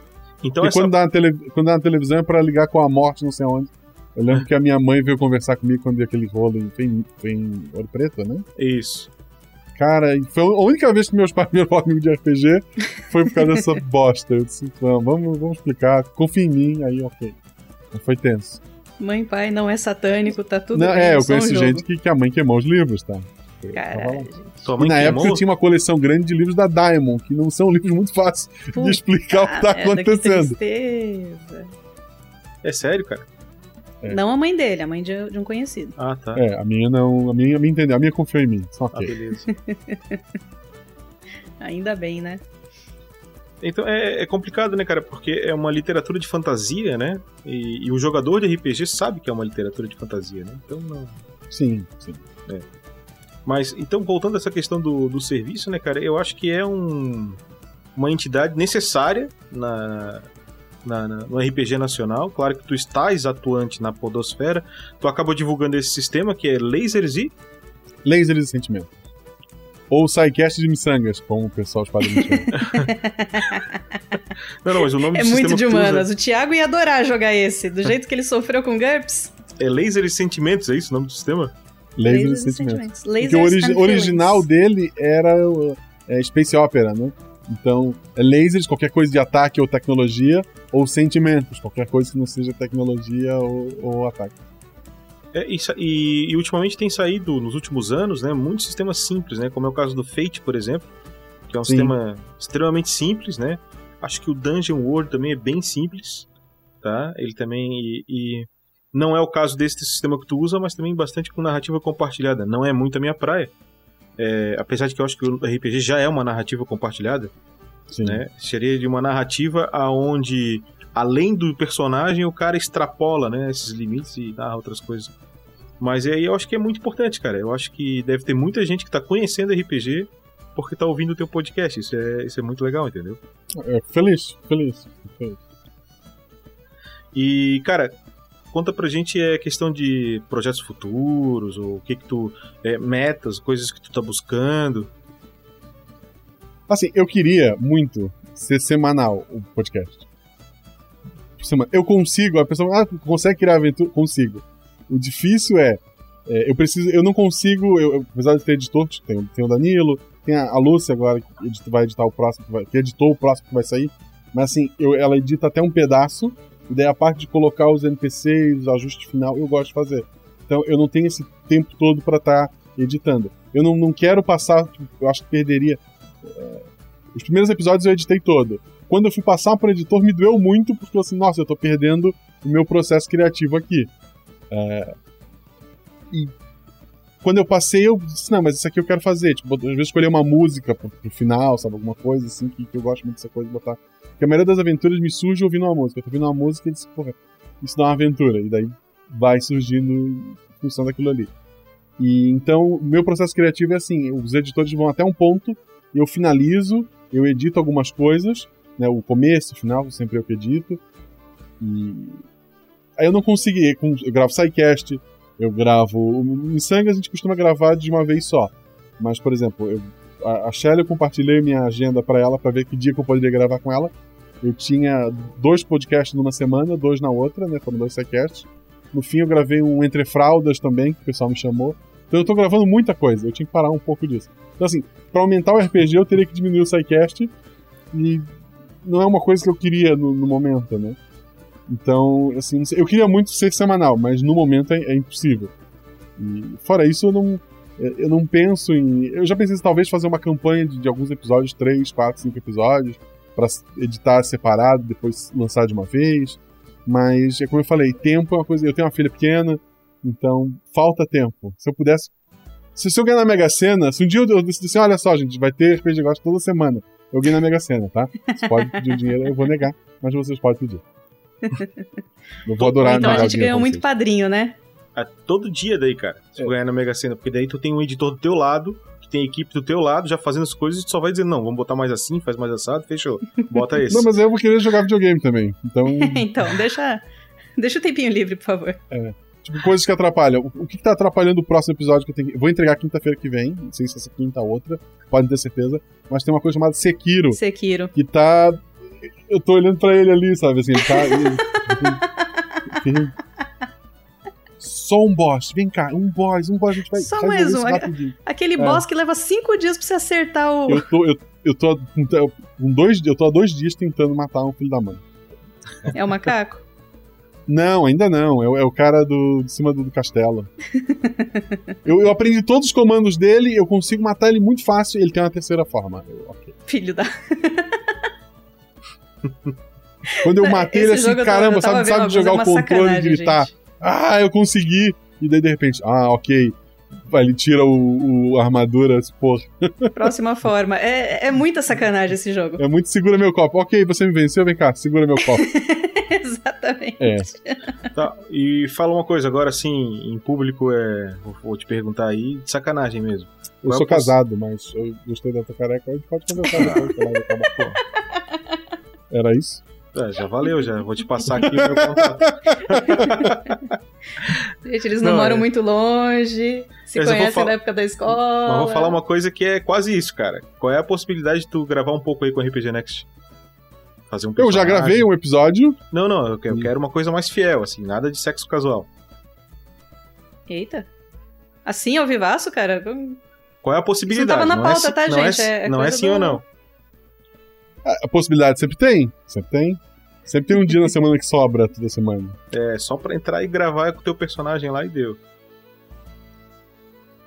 Então e essa... quando, dá na tele... quando dá na televisão é pra ligar com a morte, não sei onde. Eu lembro que a minha mãe veio conversar comigo quando viu aquele rolo em, em, em Ouro Preto, né? Isso. Cara, foi a única vez que meus pais viram comigo de RPG foi por causa dessa [LAUGHS] bosta. Eu disse, não, vamos, vamos explicar, confia em mim, aí ok. Mas foi tenso. Mãe, pai, não é satânico, tá tudo Não, bem. é, eu um conheço gente que, que a mãe queimou os livros, tá? Tava Caralho, E na queimou? época eu tinha uma coleção grande de livros da Diamond, que não são [LAUGHS] livros muito fáceis de Puta explicar o que tá que acontecendo. tristeza. É sério, cara? É. Não a mãe dele, a mãe de, de um conhecido. Ah, tá. É, a minha não. A minha, a minha entendeu, a minha confiou em mim. Só Ah, ok. beleza. [LAUGHS] Ainda bem, né? Então é, é complicado, né, cara? Porque é uma literatura de fantasia, né? E, e o jogador de RPG sabe que é uma literatura de fantasia, né? Então não. Sim, sim. Mas, então, voltando a essa questão do, do serviço, né, cara? Eu acho que é um, uma entidade necessária na, na, na- no RPG nacional. Claro que tu estás atuante na podosfera. Tu acaba divulgando esse sistema que é Lasers e... Lasers e sentimentos. Ou Psycast de Missangas, como o pessoal espada me. [LAUGHS] [LAUGHS] Não, não, mas o nome É do muito sistema de tu usa humanas. O Thiago ia adorar jogar esse. Do [LAUGHS] jeito que ele sofreu com GURPS. É Lasers e Sentimentos, é isso o nome do sistema? Lasers e sentimentos. Porque o original dele era é, Space Opera, né? Então, é lasers, qualquer coisa de ataque ou tecnologia, ou sentimentos, qualquer coisa que não seja tecnologia ou, ou ataque. É, e, e- e ultimamente tem saído, nos últimos anos, né, muitos sistemas simples, né, como é o caso do Fate, por exemplo, que é um Sim. sistema extremamente simples, né? Acho que o Dungeon World também é bem simples, tá? Ele também e, e não é o caso desse sistema que tu usa, mas também bastante com narrativa compartilhada. Não é muito a minha praia. É, apesar de que eu acho que o RPG já é uma narrativa compartilhada, Sim. né? Seria de uma narrativa aonde além do personagem o cara extrapola, né, esses limites e narra outras coisas. Mas aí eu acho que é muito importante, cara. Eu acho que deve ter muita gente que tá conhecendo RPG porque tá ouvindo o teu podcast. Isso é, isso é muito legal, entendeu? É, feliz, feliz, feliz. E, cara, conta pra gente a questão de projetos futuros, ou o que que tu... é, metas, coisas que tu tá buscando. Assim, eu queria muito ser semanal o podcast. Eu consigo, a pessoa, ah, consegue criar aventura? Consigo. O difícil é, é, eu preciso, eu não consigo, eu, eu- apesar de ter editor, tem, tem o Danilo, tem a, a Lúcia agora que vai editar o próximo, que, vai, que editou o próximo que vai sair, mas assim, eu, ela edita até um pedaço, e daí a parte de colocar os NPCs, o ajuste final, eu gosto de fazer. Então eu não tenho esse tempo todo pra estar editando. Eu não, não quero passar, eu acho que perderia. é, os primeiros episódios eu editei todo. Quando eu fui passar pro editor, me doeu muito, porque eu assim, nossa, eu tô perdendo o meu processo criativo aqui. É, E quando eu passei, eu disse, não, mas isso aqui eu quero fazer. Tipo, às vezes escolher uma música pro, pro final, sabe? Alguma coisa assim, que, que eu gosto muito dessa coisa de botar. Porque a maioria das aventuras me surge ouvindo uma música. Eu tô ouvindo uma música e disse, porra, isso dá uma aventura. E daí vai surgindo em função daquilo ali. E então, meu processo criativo é assim: os editores vão até um ponto, eu finalizo, eu edito algumas coisas, né? O começo, o final, sempre eu que edito. E aí eu não consegui, eu gravo sidecast, eu gravo. Em sangue a gente costuma gravar de uma vez só. Mas, por exemplo, eu, a, a Shelly eu compartilhei minha agenda pra ela pra ver que dia que eu poderia gravar com ela. Eu tinha dois podcasts numa semana, dois na outra, né? Foram dois sidecasts. No fim eu gravei um Entre Fraldas também, que o pessoal me chamou. Então eu tô gravando muita coisa, eu tinha que parar um pouco disso. Então assim, pra aumentar o RPG eu teria que diminuir o sidecast e não é uma coisa que eu queria no, no momento, né? Então, assim, eu queria muito ser semanal, mas no momento é, é impossível. E fora isso, eu não, eu não penso em. Eu já pensei talvez fazer uma campanha de, de alguns episódios, 3, 4, 5 episódios, para editar separado, depois lançar de uma vez. Mas, é como eu falei, tempo é uma coisa. Eu tenho uma filha pequena, então falta tempo. Se eu pudesse. Se, se eu ganhar na Mega Sena, se um dia eu decidir assim, olha só, gente, vai ter RPG Gosta toda semana. Eu ganhei na Mega Sena, tá? Você pode pedir o dinheiro, eu vou negar, mas vocês podem pedir. Eu vou adorar Então a gente ganhou muito vocês. padrinho, né? É todo dia daí, cara. Se É. tu ganhar na Mega Sena, porque daí tu tem um editor do teu lado, que tem equipe do teu lado, já fazendo as coisas, e tu só vai dizer, não, vamos botar mais assim, faz mais assado, fechou. Bota [LAUGHS] esse. Não, mas eu vou querer jogar videogame também. Então, [LAUGHS] então, deixa, deixa o tempinho livre, por favor. tipo, coisas que atrapalham. O, o que, que tá atrapalhando o próximo episódio que eu tenho que... Vou entregar quinta-feira que vem, não sei se essa quinta ou outra, podem ter certeza. Mas tem uma coisa chamada Sekiro, Sekiro. que tá. Eu tô olhando pra ele ali, sabe? Assim, ele tá. ele- ele- Só um boss, vem cá, um boss, um boss, a gente vai. Só mais um. Aquele É. boss que leva cinco dias pra você acertar o. Eu tô, eu, eu tô com com dois, eu tô há dois dias tentando matar um filho da mãe. É o macaco? Não, ainda não. É, o- é o cara do, de cima do, do castelo. [LAUGHS] eu, eu aprendi todos os comandos dele, eu consigo matar ele muito fácil. Ele tem uma terceira forma. Eu, ok. Filho da. [LAUGHS] Quando eu matei ele Esse assim, jogo eu tava- caramba, eu tava sabe, sabe jogar o controle e gritar. gente. Ah, eu consegui! E daí de repente, ah, ok. Ele tira o, o- a armadura, porra. [LAUGHS] Próxima forma. É, é muita sacanagem esse jogo. É muito segura meu copo. Ok, você me venceu, vem cá, segura meu copo. [LAUGHS] Exatamente. É. Tá, e fala uma coisa, agora assim, em público, é. Vou, vou te perguntar aí, de sacanagem mesmo. Eu Qual sou é poss- casado, mas eu gostei da tua careca, a gente pode conversar depois. [LAUGHS] Era isso? É, já valeu, já. Vou te passar aqui o meu contato. [LAUGHS] Gente, eles não, Não, moram é. muito longe, se Mas conhecem fal- da época da escola. Mas vou falar uma coisa que é quase isso, cara. Qual é a possibilidade de tu gravar um pouco aí com o RPG Next? Fazer um Eu já gravei um episódio. Não, não, eu quero, eu quero uma coisa mais fiel, assim, nada de sexo casual. Eita. Assim, ao vivaço, cara? Qual é a possibilidade? Isso não tava na Não pauta, é, tá, não gente? É, É não é sim do- ou não. A, a possibilidade sempre tem. Sempre tem. Sempre tem um dia na [LAUGHS] semana que sobra toda semana. É só pra entrar e gravar com o teu personagem lá e deu.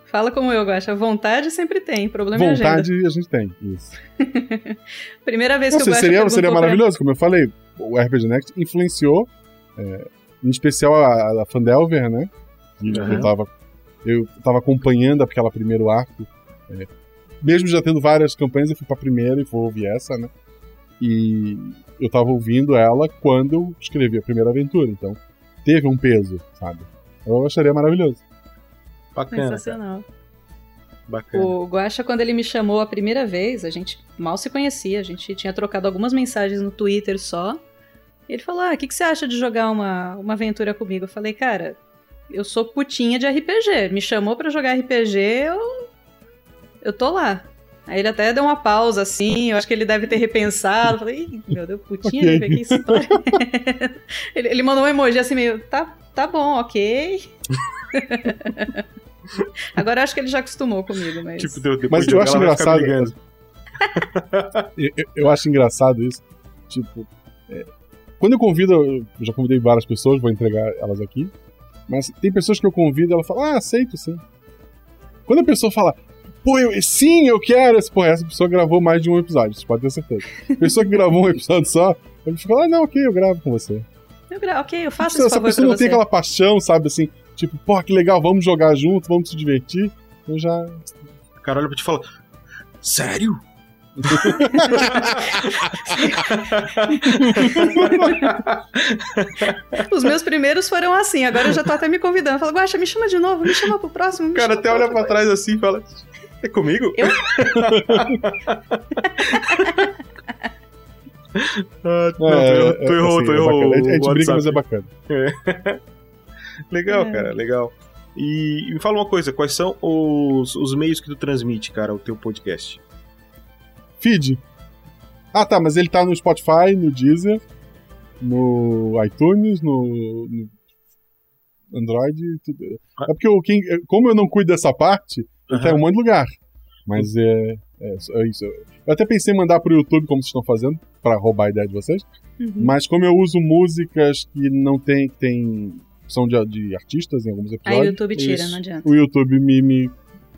Fala como eu, Guaxa. Vontade sempre tem, problema é agenda. Vontade a gente tem. Isso. [LAUGHS] Primeira vez que Nossa, o Guaxa seria, perguntou seria pra- maravilhoso, como eu falei. O RPG Next influenciou, é, em especial a, a Fandelver, né? Que Aham. eu, tava, eu tava acompanhando aquela primeiro arco. é, mesmo já tendo várias campanhas, eu fui pra primeira e vou ouvir essa, né? E eu tava ouvindo ela quando eu escrevi a primeira aventura, então teve um peso, sabe? Eu acharia maravilhoso. Bacana, cara, Sensacional. bacana. O Guaxa, quando ele me chamou a primeira vez, a gente mal se conhecia, a gente tinha trocado algumas mensagens no Twitter só. Ele falou: Ah, o que, que você acha de jogar uma, uma aventura comigo? Eu falei, cara, eu sou putinha de RPG. Me chamou pra jogar RPG, eu. Eu tô lá. Aí ele até deu uma pausa assim, eu acho que ele deve ter repensado. Falei, Ih, meu Deus, putinha de Ok. RPG, que história. [LAUGHS] ele, ele mandou um emoji assim meio, tá, tá bom, ok. [LAUGHS] Agora eu acho que ele já acostumou comigo, mas. Tipo, deu- depois Mas de eu acho engraçado-. [LAUGHS] Eu, eu- eu acho engraçado isso. Tipo, é, quando eu convido, eu já convidei várias pessoas, vou entregar elas aqui. Mas tem pessoas que eu convido, ela fala, ah, aceito sim. Quando a pessoa fala, pô, eu, sim, eu quero, esse- pô, essa pessoa gravou mais de um episódio, você pode ter certeza. Pessoa que gravou um episódio só, eu fico, ah, não, ok, eu gravo com você. Eu gra- ok, eu faço Se esse essa favor pessoa não tem você. aquela paixão, sabe, assim, tipo, pô, que legal, vamos jogar junto, vamos se divertir, eu já. O cara olha pra te e fala: Sério? [LAUGHS] Os meus primeiros foram assim, agora eu já tô até me convidando. Fala, Guaxa, me chama de novo, me chama pro próximo. me O cara até olha outro." pra trás assim e fala: É comigo? Eu? [LAUGHS] ah, não, É, tu, tu é, errou, assim, tu é errou. bacana. A gente, brinca, mas é bacana. [LAUGHS] Legal, É. cara, legal. E, e me fala uma coisa: quais são os, os meios que tu transmite, cara, o teu podcast? Feed. Ah, tá, mas ele tá no Spotify, no Deezer, no iTunes, no, no Android, tudo. Ah. É porque eu, quem, como eu não cuido dessa parte, ele tá em um monte de lugar. Mas é, é, é isso. Eu até pensei em mandar pro YouTube, como vocês estão fazendo, pra roubar a ideia de vocês. Uhum. Mas como eu uso músicas que não tem, tem são de, de artistas em alguns Aí o episódios, YouTube tira, Isso. não adianta. o YouTube me, me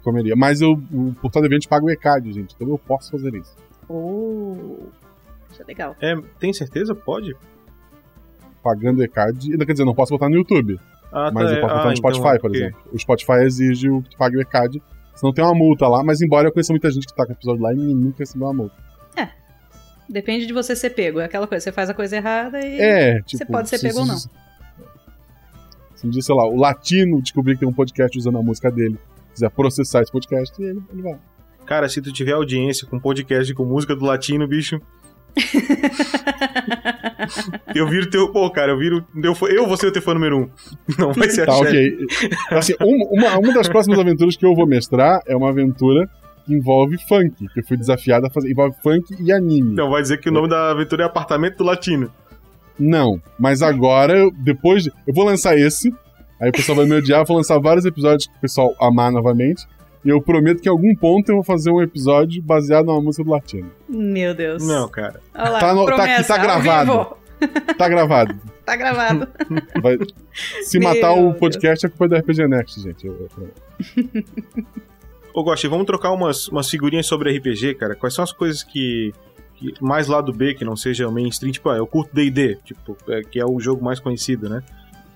comeria. Mas eu, o Portal de Eventos paga o ECAD, gente. Então eu posso fazer isso. Oh, isso é legal. É, tem certeza? Pode? Pagando o ECAD. Quer dizer, não posso botar no YouTube. Ah, Mas tá, eu posso é- botar ah, no Spotify, então por porque- exemplo. O Spotify exige o que tu pague o ECAD. Senão tem uma multa lá. Mas embora eu conheça muita gente que tá com o episódio lá e nunca recebeu uma multa. Depende de você ser pego. É aquela coisa, você faz a coisa errada e. É, tipo. pode ser se- pego ou se- não. Se um dia, sei lá, o latino descobrir que tem um podcast usando a música dele, quiser processar esse podcast, ele, ele vai. Cara, se tu tiver audiência com podcast com música do latino, bicho. [LAUGHS] eu viro teu. Pô, cara, eu viro. Eu, eu vou ser o teu fã número um. [LAUGHS] Não vai ser a Tá, chefe. ok. Assim, um- uma, uma das próximas aventuras que eu vou mestrar é uma aventura que envolve funk, que eu fui desafiado a fazer. Envolve funk e anime. Não, vai dizer que o nome da aventura é Apartamento do Latino. Não, mas agora, eu- depois de. Eu vou lançar esse, aí o pessoal vai me odiar, eu vou lançar vários episódios que o pessoal amar novamente. E eu prometo que em algum ponto eu vou fazer um episódio baseado numa música do latino. Meu Deus. Não, cara. Olha lá, Tá no- tá aqui, promessa, tá gravado. [LAUGHS] Tá gravado. Tá gravado. Vai- Se Meu matar o Deus. podcast é culpa do RPG Next, gente. Eu- eu- Ô, Gosti, vamos trocar umas, umas figurinhas sobre RPG, cara. Quais são as coisas que. que mais lado B, que não seja o mainstream? Tipo, ah, eu curto DD, tipo, é, que é o jogo mais conhecido, né?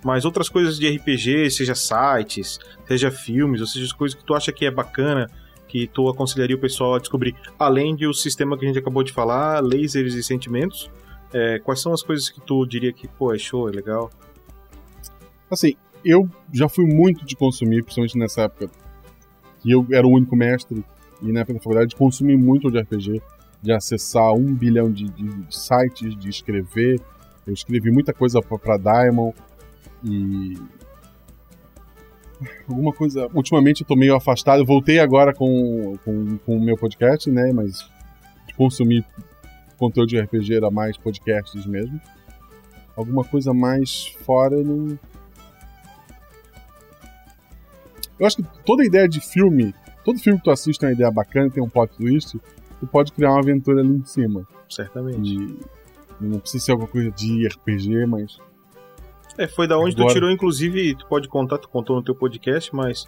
Mas outras coisas de RPG, seja sites, seja filmes, ou seja, coisas que tu acha que é bacana, que tu aconselharia o pessoal a descobrir. Além de o sistema que a gente acabou de falar, lasers e sentimentos. é, quais são as coisas que tu diria que, pô, é show, é legal? Assim, eu já fui muito de consumir, principalmente nessa época que eu era o único mestre, e na época da faculdade, de consumir muito de RPG, de acessar um bilhão de, de sites, de escrever. Eu escrevi muita coisa pra Diamond e. Alguma coisa. Ultimamente eu tô meio afastado. Eu voltei agora com, com, com o meu podcast, né? Mas consumir conteúdo de RPG era mais podcasts mesmo. Alguma coisa mais fora eu não. Eu acho que toda ideia de filme, todo filme que tu assiste tem uma ideia bacana, tem um plot twist, tu pode criar uma aventura ali em cima. Certamente. E não precisa ser alguma coisa de RPG, mas. É, foi da onde tu Agora- tirou, inclusive, tu pode contar, tu contou no teu podcast, mas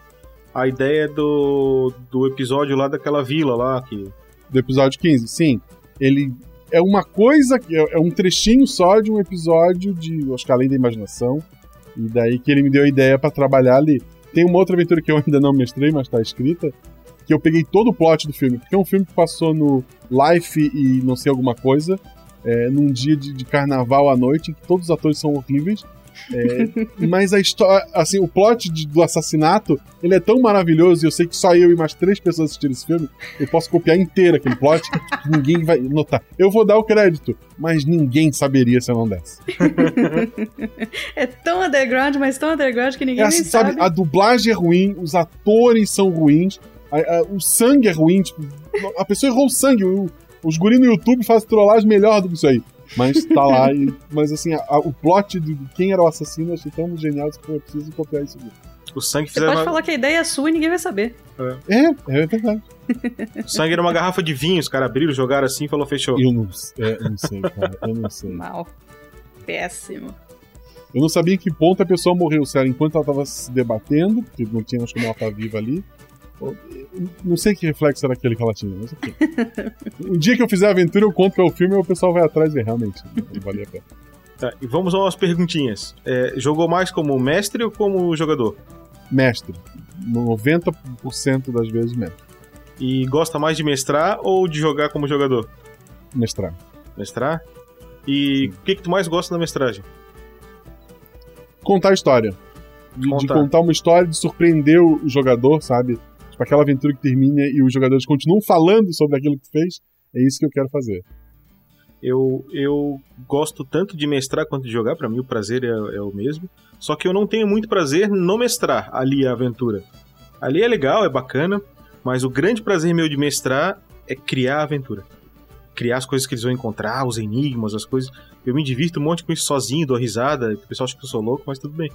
a ideia do, do episódio lá daquela vila lá, que Do episódio 15, sim. Ele é uma coisa, que é é um trechinho só de um episódio de, acho que além da imaginação. E daí que ele me deu a ideia pra trabalhar ali. Tem uma outra aventura que eu ainda não mestrei, mas tá escrita. Que eu peguei todo o plot do filme. Porque é um filme que passou no Life e não sei alguma coisa. é, num dia de, de carnaval à noite, em que todos os atores são horríveis. É, mas a história, assim, o plot de- do assassinato, ele é tão maravilhoso e eu sei que só eu e mais três pessoas assistiram esse filme. Eu posso copiar inteiro aquele plot, que [LAUGHS] ninguém vai notar. Eu vou dar o crédito, mas ninguém saberia se eu não desse. É tão underground, mas tão underground que ninguém É assim, sabe, sabe. a dublagem é ruim, os atores são ruins, a- a- o sangue é ruim, tipo, a pessoa errou o sangue. o- os guris no YouTube fazem trollagem melhor do que isso aí. Mas tá lá, e- mas assim, a- a- o plot de quem era o assassino eu achei tão genial que eu preciso copiar isso. aqui. o sangue Você pode uma- falar que a ideia é sua e ninguém vai saber. É, é verdade. o sangue era uma garrafa de vinho, os caras abriram, jogaram assim e falou, fechou. Eu não, é, eu não sei, cara, eu não sei. Mal. Péssimo. Eu não sabia em que ponto a pessoa morreu, se era enquanto ela tava se debatendo, porque não tinha acho que ela tá viva ali. Não sei que reflexo era aquele que ela tinha, mas ok. Um dia que eu fizer a aventura, eu conto que é o filme e o pessoal vai atrás e realmente. Não valia a pena. Tá, e vamos a umas perguntinhas. É, jogou mais como mestre ou como jogador? Mestre. 90% das vezes mestre. E gosta mais de mestrar ou de jogar como jogador? Mestrar. Mestrar? E o que, que tu mais gosta da mestragem? Contar história. De de Contar. contar. uma história, de surpreender o jogador, sabe? Tipo, aquela aventura que termina e os jogadores continuam falando sobre aquilo que tu fez. É isso que eu quero fazer. Eu, eu gosto tanto de mestrar quanto de jogar, pra mim o prazer é, é o mesmo. Só que eu não tenho muito prazer no mestrar ali a aventura. Ali é legal, é bacana, mas o grande prazer meu de mestrar é criar a aventura. criar as coisas que eles vão encontrar, os enigmas, as coisas. Eu me divirto um monte com isso sozinho, dou risada. O pessoal acha que eu sou louco, mas tudo bem.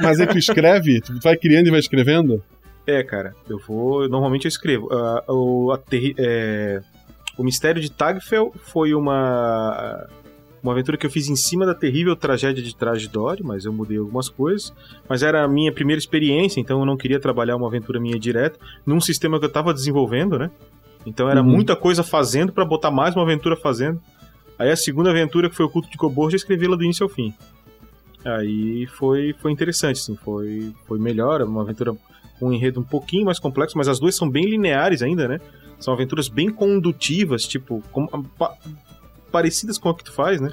Mas aí tu [LAUGHS] escreve? tu vai criando e vai escrevendo? É, cara, eu vou. Normalmente eu escrevo. Uh, o, é, o Mistério de Tagfel foi uma. Uma aventura que eu fiz em cima da terrível tragédia de Tragedore, mas eu mudei algumas coisas. Mas era a minha primeira experiência, então eu não queria trabalhar uma aventura minha direta num sistema que eu estava desenvolvendo, né? Então era uhum. muita coisa fazendo para botar mais uma aventura fazendo. Aí a segunda aventura, que foi o Culto de Cobor, já escrevi ela do início ao fim. Aí foi, foi interessante, assim, foi, foi melhor, uma aventura um enredo um pouquinho mais complexo, mas as duas são bem lineares ainda, né? São aventuras bem condutivas, tipo, com, pa, parecidas com o que tu faz, né?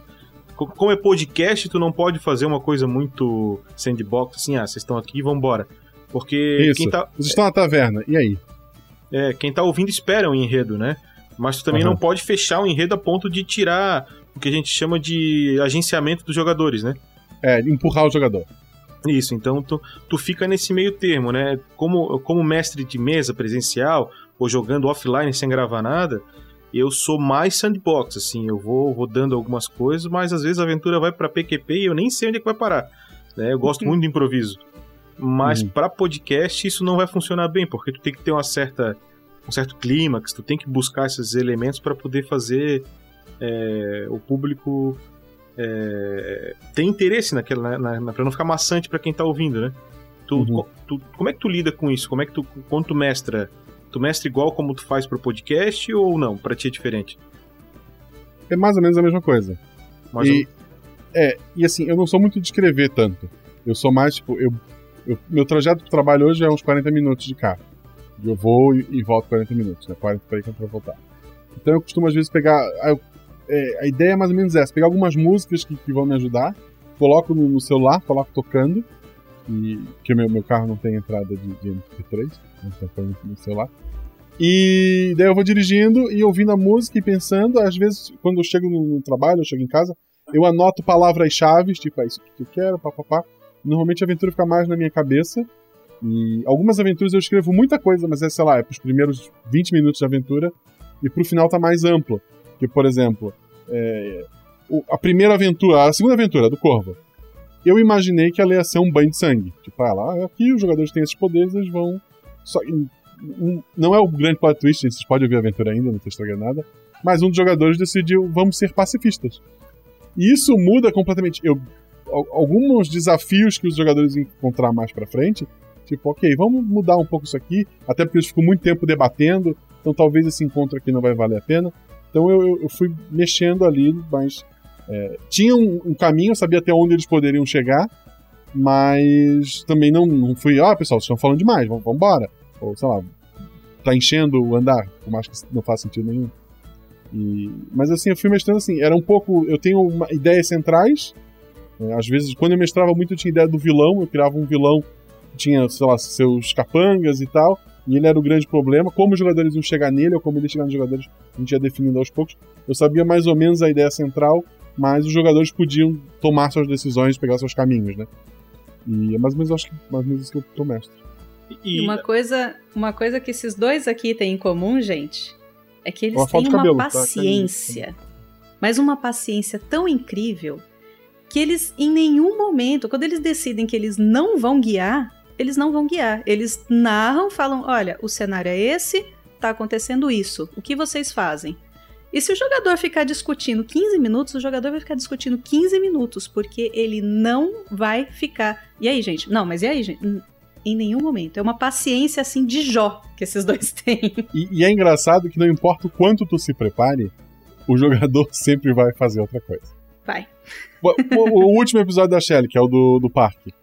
Como é podcast, tu não pode fazer uma coisa muito sandbox, assim, ah, vocês estão aqui, vambora. Porque Isso. quem tá. Vocês estão na taverna, e aí? É, quem tá ouvindo espera o enredo, né? Mas tu também uhum. não pode fechar o enredo a ponto de tirar o que a gente chama de agenciamento dos jogadores, né? É, empurrar o jogador. Isso, então tu, tu fica nesse meio termo, né? Como, como mestre de mesa presencial, ou jogando offline sem gravar nada, eu sou mais sandbox, assim, eu vou rodando algumas coisas, mas às vezes a aventura vai para PQP e eu nem sei onde é que vai parar. Né? Eu gosto uhum. muito de improviso. Mas uhum. para podcast isso não vai funcionar bem, porque tu tem que ter uma certa, um certo clímax, tu tem que buscar esses elementos para poder fazer é, o público é, ter interesse naquela, na, na, para não ficar maçante para quem tá ouvindo, né? Tu, uhum. tu, como é que tu lida com isso? Como é que tu, quando tu mestra, tu mestra igual como tu faz pro podcast ou não? Para ti é diferente? É mais ou menos a mesma coisa. Mais e, ou... É, e assim, eu não sou muito de escrever tanto. Eu sou mais, tipo, eu eu, meu trajeto pro trabalho hoje é uns 40 minutos de carro. Eu vou e, e volto 40 minutos, né? 40 para ir para voltar. Então eu costumo às vezes pegar. Eu, é, a ideia é mais ou menos essa: pegar algumas músicas que, que vão me ajudar, coloco no, no, celular, coloco tocando, e que meu, meu carro não tem entrada de, de MP3, então no celular. E daí eu vou dirigindo e ouvindo a música e pensando. Às vezes, quando eu chego no, no trabalho, eu chego em casa, eu anoto palavras-chave, tipo, é isso que eu quero, papapá. Normalmente a aventura fica mais na minha cabeça. E algumas aventuras eu escrevo muita coisa, mas é, sei lá, é pros primeiros 20 minutos de aventura. E pro final tá mais amplo. Que, por exemplo, é, a primeira aventura, a segunda aventura do Corvo. Eu imaginei que ela ia ser um banho de sangue. Tipo, ah, lá, aqui os jogadores têm esses poderes, eles vão. Só, não é o grande plot twist, vocês podem ouvir a aventura ainda, não tô estragando nada. Mas um dos jogadores decidiu, vamos ser pacifistas. E isso muda completamente. Eu alguns desafios que os jogadores encontrar mais para frente, tipo, ok, vamos mudar um pouco isso aqui, até porque eles ficam muito tempo debatendo, então talvez esse encontro aqui não vai valer a pena. Então eu, eu fui mexendo ali, mas é, tinha um, um, caminho, eu sabia até onde eles poderiam chegar, mas também não, não fui, ah, pessoal, vocês estão falando demais, vamos, embora. Ou, sei lá, tá enchendo o andar, por mais que não faça sentido nenhum. E, mas assim, eu fui mestrando assim, era um pouco. Eu tenho uma, ideias centrais, é, às vezes, quando eu mestrava muito, eu tinha ideia do vilão, eu criava um vilão que tinha, sei lá, seus capangas e tal, e ele era o grande problema. Como os jogadores iam chegar nele, ou como ele ia chegar nos jogadores, a gente ia definindo aos poucos. Eu sabia mais ou menos a ideia central, mas os jogadores podiam tomar suas decisões, pegar seus caminhos, né? E é mais ou menos, acho que, mais ou menos isso que eu tô mestre. E uma coisa, uma coisa que esses dois aqui têm em comum, gente, é que eles têm uma cabelo, tá? paciência. Tá? Mas uma paciência tão incrível que eles em nenhum momento, quando eles decidem que eles não vão guiar, eles não vão guiar. Eles narram, falam: olha, o cenário é esse, tá acontecendo isso. O que vocês fazem? E se o jogador ficar discutindo 15 minutos, o jogador vai ficar discutindo 15 minutos, porque ele não vai ficar. E aí, gente? Não, mas e aí, gente? Em nenhum momento. É uma paciência assim de Jó que esses dois [LAUGHS] têm. E, e é engraçado que não importa o quanto tu se prepare, o jogador [LAUGHS] sempre vai fazer outra coisa. Vai. O, o, o, último episódio da Shelly, que é o do, do parque.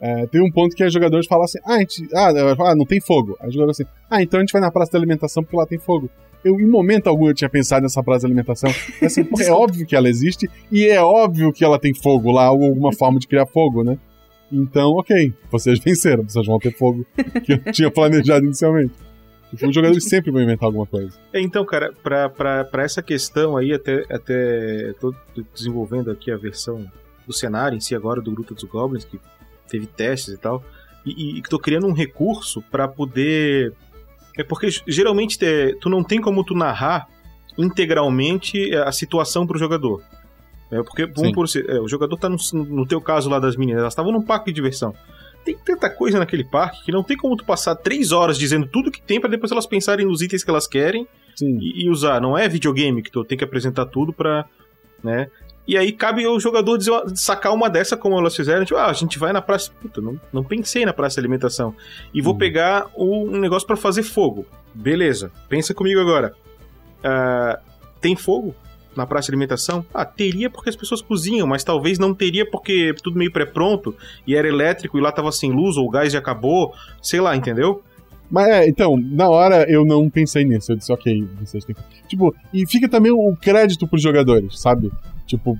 É, tem um ponto que os jogadores falam assim: ah, gente, ah, ah, não tem fogo. Aí os jogadores assim: ah, então a gente vai na praça de alimentação porque lá tem fogo. Eu, em momento algum, eu tinha pensado nessa praça de alimentação. Assim, é óbvio que ela existe e é óbvio que ela tem fogo lá, ou alguma forma de criar fogo, né? Então, ok, vocês [LAUGHS] venceram, vocês vão ter fogo que eu tinha planejado inicialmente. Os jogadores sempre vão inventar alguma coisa. É, então, cara, pra, pra, pra essa questão aí, até, até tô desenvolvendo aqui a versão do cenário em si agora do Gruta dos Goblins, que teve testes e tal, e, e tô criando um recurso para poder... É porque geralmente te, tu não tem como tu narrar integralmente a situação pro jogador. É, porque, vamos por, é, o jogador tá no, no teu caso lá das meninas, elas estavam num parque de diversão. Tem tanta coisa naquele parque que não tem como tu passar três horas dizendo tudo que tem para depois elas pensarem nos itens que elas querem e, e, usar. Não é videogame que tu tem que apresentar tudo pra. né? E aí cabe o jogador sacar uma dessa como elas fizeram. Tipo, ah, a gente vai na praça. Puta, não, não pensei na praça de alimentação. E vou uhum. pegar um negócio para fazer fogo. Beleza, pensa comigo agora. Uh, tem fogo? na praça de alimentação? Ah, teria porque as pessoas cozinham, mas talvez não teria porque tudo meio pré-pronto e era elétrico e lá tava sem luz ou o gás já acabou, sei lá, entendeu? Mas é, então, na hora eu não pensei nisso. Eu disse, ok, vocês têm que. Tipo, e fica também o crédito pros jogadores, sabe? Tipo,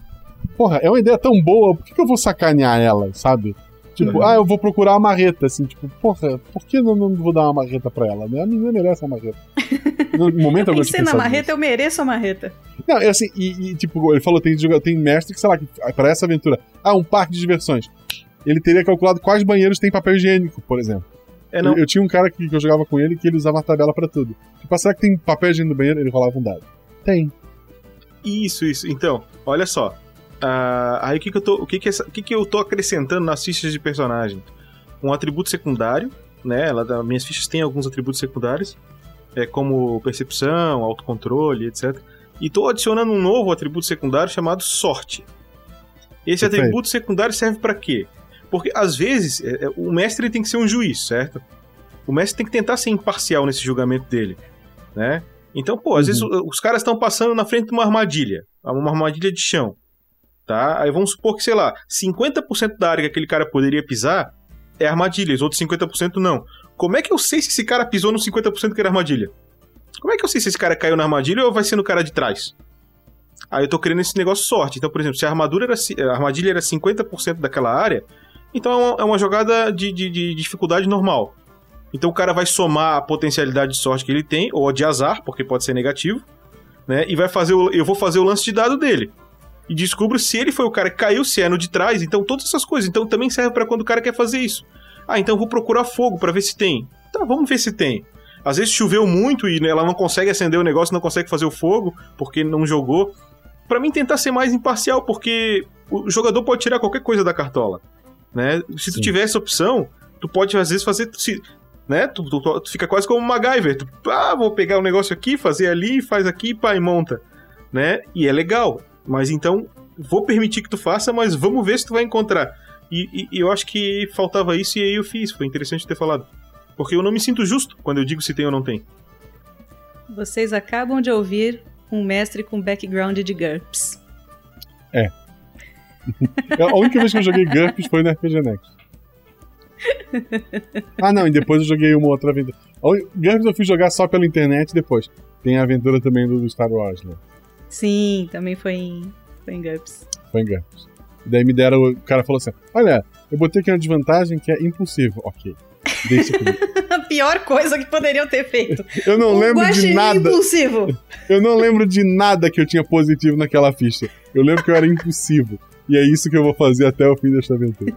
porra, é uma ideia tão boa, por que, que eu vou sacanear ela, sabe? Tipo, uhum. ah, eu vou procurar uma marreta, assim, tipo, porra, por que não, não vou dar uma marreta pra ela? Né? A menina merece uma marreta. [LAUGHS] No momento eu pensei na marreta, nisso. eu mereço a marreta. Não, é assim, e, e, tipo, ele falou, tem, tem mestre que, sei lá, que, pra essa aventura, ah, um parque de diversões. Ele teria calculado quais banheiros tem papel higiênico, por exemplo. É, não. Eu, eu tinha um cara que, que, eu jogava com ele que ele usava a tabela para tudo. Tipo, será que tem papel higiênico no banheiro? Ele rolava um dado. Tem. Isso, isso. Então, olha só. Uh, aí o que, que eu tô. O que, que, essa, o que, que eu tô acrescentando nas fichas de personagem? Um atributo secundário, né? Ela, minhas fichas têm alguns atributos secundários, é, como percepção, autocontrole, etc. E tô adicionando um novo atributo secundário chamado sorte. Esse Perfeito. atributo secundário serve para quê? Porque às vezes é, é, o mestre tem que ser um juiz, certo? O mestre tem que tentar ser imparcial nesse julgamento dele, né? Então, pô, às uhum. vezes os caras estão passando na frente de uma armadilha, uma armadilha de chão tá? Aí vamos supor que, sei lá, 50% da área que aquele cara poderia pisar é armadilha, os outros 50% não. Como é que eu sei se esse cara pisou no 50% que era armadilha? Como é que eu sei se esse cara caiu na armadilha ou vai ser no cara de trás? Aí eu tô querendo esse negócio sorte. Então, por exemplo, se a armadura era, a armadilha era 50% daquela área, então é uma, é uma jogada de, de, de, dificuldade normal. Então o cara vai somar a potencialidade de sorte que ele tem, ou de azar, porque pode ser negativo, né? E vai fazer o, eu vou fazer o lance de dado dele e descubro se ele foi o cara que caiu, se é no de trás, então todas essas coisas. Então também serve para quando o cara quer fazer isso. Ah, então vou procurar fogo para ver se tem. Tá, vamos ver se tem. Às vezes choveu muito e ela não consegue acender o negócio, não consegue fazer o fogo porque não jogou. Para mim tentar ser mais imparcial, porque o jogador pode tirar qualquer coisa da cartola, né? Se tu Sim. tiver essa opção, tu pode às vezes fazer, se, né? Tu, tu, tu, fica quase como um MacGyver. Tu, ah, vou pegar o um negócio aqui, fazer ali, faz aqui, pá, e monta, né? E é legal. Mas então, vou permitir que tu faça, mas vamos ver se tu vai encontrar. E, e, e, eu acho que faltava isso e aí eu fiz. Foi interessante ter falado. Porque eu não me sinto justo quando eu digo se tem ou não tem. Vocês acabam de ouvir um mestre com background de GURPS. É. [LAUGHS] A única vez que eu joguei GURPS foi no RPG Next. [LAUGHS] Ah, não, e depois eu joguei uma outra aventura. GURPS eu fui jogar só pela internet depois. Tem a aventura também do Star Wars, né? Sim, também foi em, foi em GURPS. Foi em GURPS. E daí me deram, o cara falou assim: Olha, eu botei aqui uma desvantagem que é impulsivo. Ok. Deixa comigo. [LAUGHS] A pior coisa que poderiam ter feito. [LAUGHS] eu não o lembro de nada. impulsivo. Eu não lembro de nada que eu tinha positivo naquela ficha. Eu lembro que eu era impulsivo. E é isso que eu vou fazer até o fim desta aventura.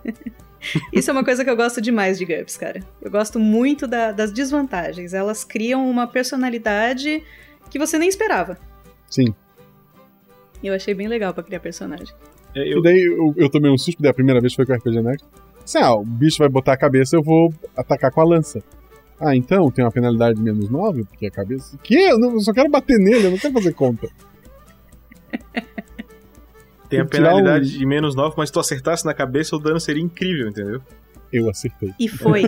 Isso é uma coisa que eu gosto demais de GURPS, cara. Eu gosto muito da, das desvantagens. Elas criam uma personalidade que você nem esperava. Sim. E eu achei bem legal para criar personagem. É, eu... E daí eu, eu tomei um susto, daí a primeira vez foi com o RPG Next. Assim, ah, o bicho vai botar a cabeça, eu vou atacar com a lança. Ah, então tem uma penalidade de menos 9, porque a cabeça. Que? Eu, não, eu só quero bater nele, eu não quero fazer conta. [LAUGHS] Tem a penalidade um... de menos 9, mas se tu acertasse na cabeça, o dano seria incrível, entendeu? Eu acertei. E foi.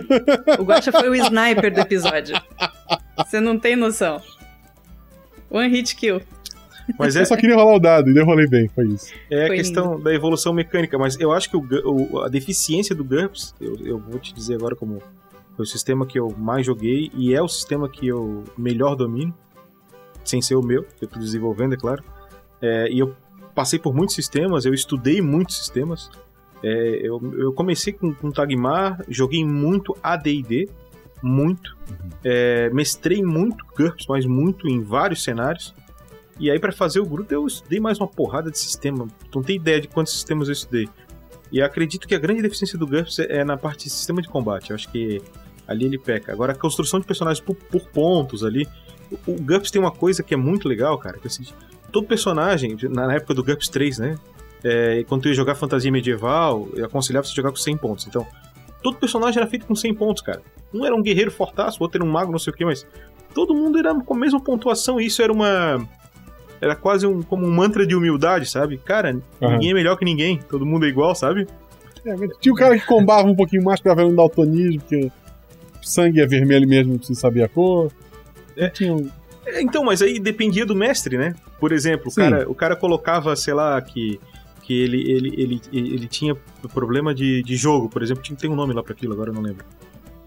O Guacha foi o sniper do episódio. Você não tem noção. One hit kill. Mas é... Eu só queria rolar o dado e eu rolei bem, foi isso. É a questão lindo. da evolução mecânica, mas eu acho que o, o, a deficiência do GURPS, eu, eu vou te dizer agora como foi o sistema que eu mais joguei e é o sistema que eu melhor domino, sem ser o meu, que eu estou desenvolvendo, é claro. É, e eu passei por muitos sistemas, eu estudei muitos sistemas. É, eu, eu, comecei com, com Tagmar, joguei muito AD&D, muito. Uhum. É, mestrei muito GURPS, mas muito em vários cenários. E aí, para fazer o grupo, eu estudei mais uma porrada de sistema. Não tem ideia de quantos sistemas eu estudei. E acredito que a grande deficiência do GURPS é na parte de sistema de combate. Eu acho que ali ele peca. Agora, a construção de personagens por, por pontos ali, O, o GURPS tem uma coisa que é muito legal, cara, que é o seguinte, todo personagem, na época do GURPS 3, né? É, quando tu ia jogar fantasia medieval, eu aconselhava você jogar com 100 pontos. Então, todo personagem era feito com 100 pontos, cara. Um era um guerreiro fortaço, o outro era um mago, não sei o que, mas todo mundo era com a mesma pontuação e isso era uma. Era quase um, como um mantra de humildade, sabe? Cara, Aham. ninguém é melhor que ninguém, todo mundo é igual, sabe? É, tinha o cara que combava um pouquinho mais pra ver um daltonismo, porque o sangue é vermelho mesmo, não precisa saber a cor. É. Tinha um- Então, mas aí dependia do mestre, né? Por exemplo, o cara, o cara colocava, sei lá, que, que ele, ele, ele, ele tinha problema de, de jogo, por exemplo, tinha, tem um nome lá pra aquilo, agora eu não lembro.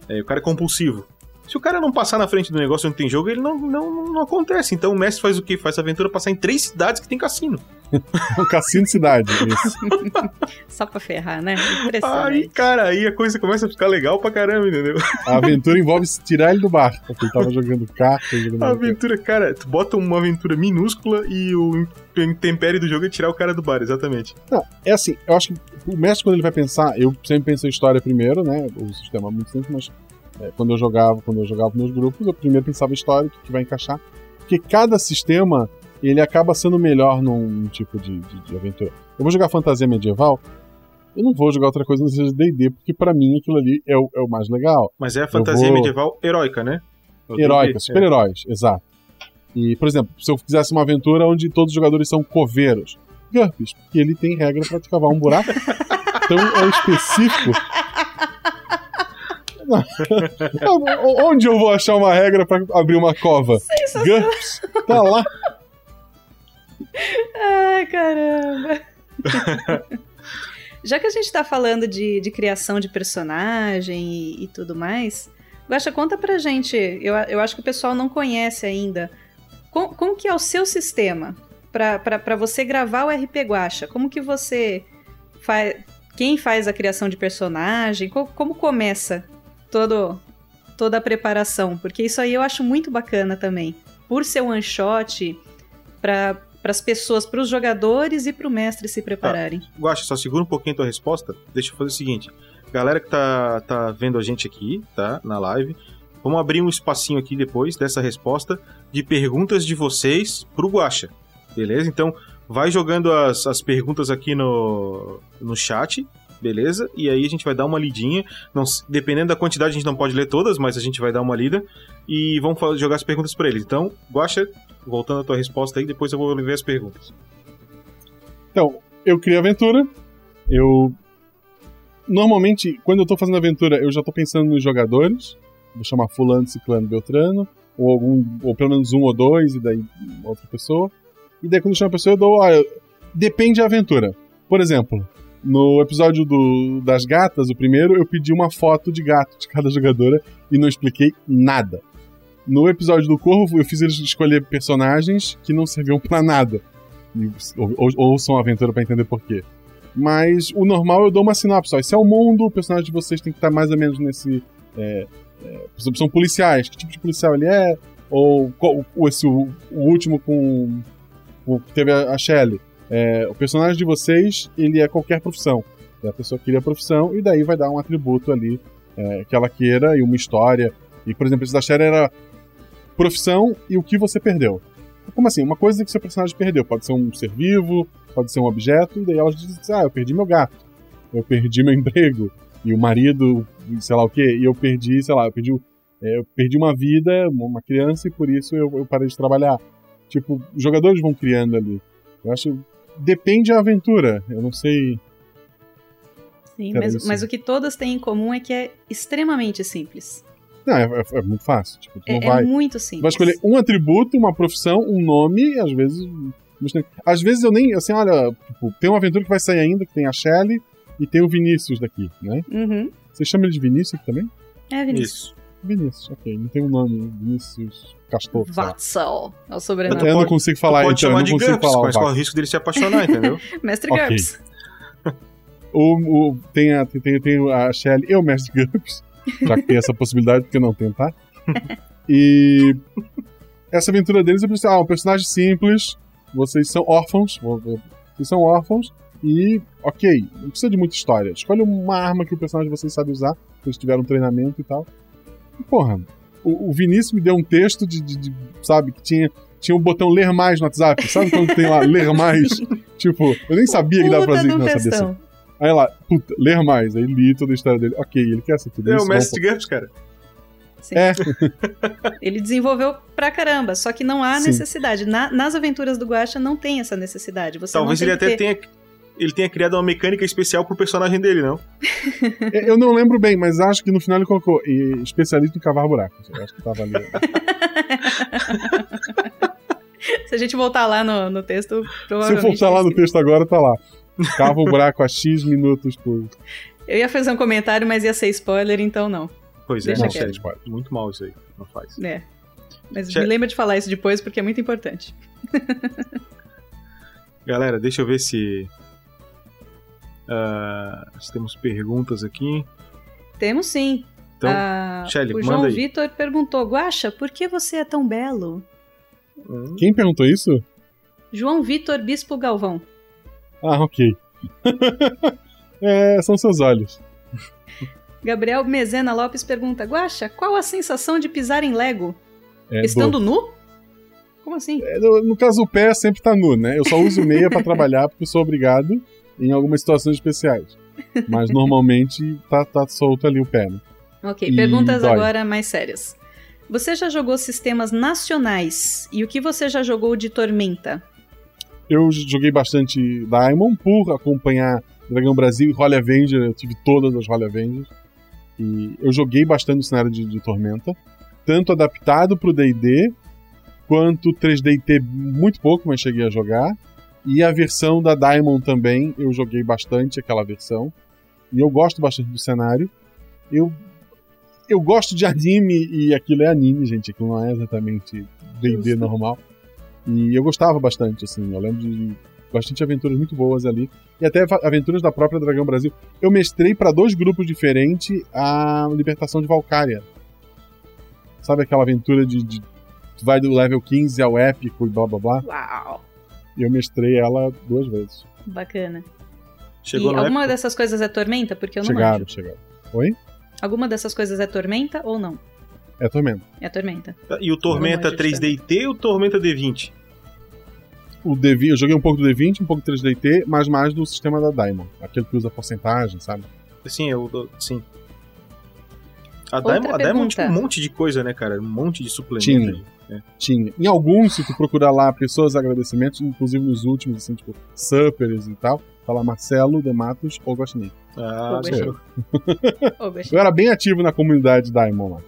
É, o cara é compulsivo. Se o cara não passar na frente do negócio onde tem jogo, ele não, não, não acontece. Então o mestre faz o quê? Faz a aventura passar em três cidades que tem cassino. um [LAUGHS] cassino de cidade. Isso. [LAUGHS] Só pra ferrar, né? Aí, cara, aí a coisa começa a ficar legal pra caramba, entendeu? A aventura envolve se tirar ele do barco, porque ele tava jogando carta, jogando. A aventura, cara, tu bota uma aventura minúscula e o intempérie do jogo é tirar o cara do bar, exatamente. Não, é assim, eu acho que o mestre, quando ele vai pensar, eu sempre penso em história primeiro, né? O sistema é muito simples, mas é, quando eu jogava, quando eu jogava meus grupos, eu primeiro pensava história, o que, que vai encaixar. Porque cada sistema ele acaba sendo melhor num, tipo de, de- de aventura. Eu vou jogar fantasia medieval, eu não vou jogar outra coisa no seja D&D, porque pra mim aquilo ali é o, é o mais legal. Mas é a fantasia vou- medieval heróica, né? Heróica, D&D, super-heróis, exato. E, por exemplo, se eu fizesse uma aventura onde todos os jogadores são coveiros, GURPS, porque ele tem regra pra te cavar um buraco. [LAUGHS] então é específico. Onde eu vou achar uma regra pra abrir uma cova? GURPS, tá lá. Ai, caramba. Já que a gente tá falando de, de criação de personagem e, e tudo mais, Guaxa, conta pra gente. Eu, eu acho que o pessoal não conhece ainda. Com- como que é o seu sistema pra você gravar o RP Guaxa? Como que você faz. Quem faz a criação de personagem? Co- como começa todo, toda a preparação? Porque isso aí eu acho muito bacana também. Por ser um one shot, pra para as pessoas, para os jogadores e para o mestre se prepararem. Guaxa, só segura um pouquinho a tua resposta. Deixa eu fazer o seguinte. Galera que tá, tá vendo a gente aqui, tá? Na live. Vamos abrir um espacinho aqui depois dessa resposta de perguntas de vocês pro Guaxa. Beleza? Então, vai jogando as, as perguntas aqui no, no chat. Beleza? E aí a gente vai dar uma lidinha. Não, dependendo da quantidade, a gente não pode ler todas, mas a gente vai dar uma lida. E vamos jogar as perguntas pra eles. Então, Guaxa, voltando à tua resposta aí, depois eu vou ver as perguntas. Então, eu crio a aventura. Eu. Normalmente, quando eu tô fazendo aventura, eu já tô pensando nos jogadores. Vou chamar Fulano, Ciclano, Beltrano. Ou algum. Ou pelo menos um ou dois, e daí outra pessoa. E daí quando eu chamo a pessoa, eu dou. Olha, depende da aventura. Por exemplo, no episódio do, das gatas, o primeiro, eu pedi uma foto de gato de cada jogadora e não expliquei nada. No episódio do Corvo, eu fiz eles escolher personagens que não serviam pra nada. Ou- ou- ouçam a aventura pra entender por quê. Mas o normal eu dou uma sinopse. Ó, esse é o mundo, o personagem de vocês tem que estar mais ou menos nesse. É, é, são policiais. Que tipo de policial ele é? Ou, esse, o, o último com. que teve a, a Shelley. É, o personagem de vocês, ele é qualquer profissão. A pessoa queria a profissão e daí vai dar um atributo ali é, que ela queira e uma história. E, por exemplo, esse da Shelley era profissão e o que você perdeu. Como assim? Uma coisa que seu personagem perdeu. Pode ser um ser vivo, pode ser um objeto, e daí ela diz assim, ah, eu perdi meu gato, eu perdi meu [LAUGHS] emprego, e o marido, sei lá o quê, e eu perdi, sei lá, eu perdi, é, eu perdi uma vida, uma criança, e por isso eu, eu parei de trabalhar. Tipo, os jogadores vão criando ali. Eu acho. Depende da aventura. Eu não sei. Sim, mas, mas o que todas têm em comum é que é extremamente simples. Não, é, é- é muito fácil. Tipo, tu É, não é vai. muito Tu simples. vai escolher um atributo, uma profissão, um nome, e às vezes. Às vezes eu nem. Assim, olha, tipo, tem uma aventura que vai sair ainda, que tem a Shelley e tem o Vinícius daqui, né? Uhum. Você chama ele de Vinícius aqui também? É, Vinícius. Isso. Vinícius, ok. Não tem um nome. Vinícius Castor. Vatsal é o Eu, sobrenome. Pode- não consigo falar, pode então, eu chamar não de consigo GURPS, falar o mas corre Vax. o risco dele se apaixonar, entendeu? [LAUGHS] Mestre Ok. GURPS. O, o- tem, a, tem, tem, a Shelley e o Mestre GURPS, já que tem essa possibilidade, porque não tem, tá? [LAUGHS] E essa aventura deles é você, ah, um personagem simples, vocês são órfãos, vocês são órfãos, e ok, não precisa de muita história. Escolhe uma arma que o personagem de vocês sabe usar, se eles tiveram um treinamento e tal. Porra, o, o Vinícius me deu um texto de, de- de- sabe, que tinha, tinha o botão ler mais no WhatsApp. Sabe quando tem lá ler mais? [LAUGHS] tipo, eu nem sabia que dava pra fazer um não sabia assim. Aí lá, puta, ler mais. Aí li toda a história dele. Ok, ele quer ser tudo É isso. o vamos Mestre GURPS, cara. Sim. É. [LAUGHS] Ele desenvolveu pra caramba, só que não há Sim. necessidade. Na- nas aventuras do Guacha não tem essa necessidade. Você Talvez não ele até ter... tenha. Ele tenha criado uma mecânica especial pro personagem dele, não? [LAUGHS] É, Eu não lembro bem, mas acho que no final ele colocou e, especialista em cavar buracos. Eu acho que tava ali. [LAUGHS] Se a gente voltar lá no, no texto, Se eu provavelmente. voltar lá no texto agora, tá lá. Cava o buraco a X minutos por. Eu ia fazer um comentário, mas ia ser spoiler, então não. Pois é, Deixa não, sério, muito mal isso aí. Não faz. É. Mas Já- me lembra de falar isso depois, porque é muito importante. Galera, deixa eu ver se. Se temos perguntas aqui. Temos sim. Então, Shelly, o manda João aí. Vitor perguntou: Guaxa, por que você é tão belo? hum, Quem perguntou isso? João Vitor Bispo Galvão. Ah, ok. [LAUGHS] é, são seus olhos. Gabriel Mezena Lopes pergunta: Guaxa, qual a sensação de pisar em Lego? É, Estando nu? Como assim? É, no, no caso, o pé sempre tá nu, né? Eu só uso meia pra trabalhar porque eu sou obrigado em algumas situações especiais. Mas normalmente tá, tá solto ali o pé, né? Ok, E perguntas dói. agora mais sérias. Você já jogou sistemas nacionais? E o que você já jogou de Tormenta? Eu joguei bastante Diamond por acompanhar Dragão Brasil e Holy Avenger. Eu tive todas as Holy Avengers. E eu joguei bastante o cenário de, de Tormenta. Tanto adaptado pro D&D, quanto 3D&T muito pouco, mas cheguei a jogar. E a versão da Diamond também, eu joguei bastante aquela versão. E eu gosto bastante do cenário. Eu, eu gosto de anime, e aquilo é anime, gente. Aquilo não é exatamente D&D normal. E eu gostava bastante, assim. Eu lembro de bastante aventuras muito boas ali. E até aventuras da própria Dragão Brasil. Eu mestrei para dois grupos diferentes a Libertação de Valkyria. Sabe aquela aventura de, de. Tu vai do level 15 ao épico e blá blá blá? Uau! E eu mestrei ela duas vezes. Bacana. chegou e alguma época? dessas coisas é Tormenta? Porque eu não chegaram, manjo. chegaram. Oi? Alguma dessas coisas é Tormenta ou não? É Tormenta. É Tormenta. E o Tormenta Eu não manjo de 3D ou o Tormenta D20? O D20, eu joguei um pouco do D20, um pouco do 3DT, mas mais do sistema da Diamond. Aquele que usa porcentagem, sabe? Sim, eu. eu- Sim. A Diamond, a Diamond tinha um monte de coisa, né, cara? Um monte de suplemento. Tinha. aí. É. Tinha. Em alguns, se tu procurar lá pessoas agradecimentos, inclusive nos últimos, assim, tipo, Suppers e tal, tá lá Marcelo, Dematos ou Gostinei. Ah, gostei. [LAUGHS] Eu era bem ativo na comunidade Diamond lá.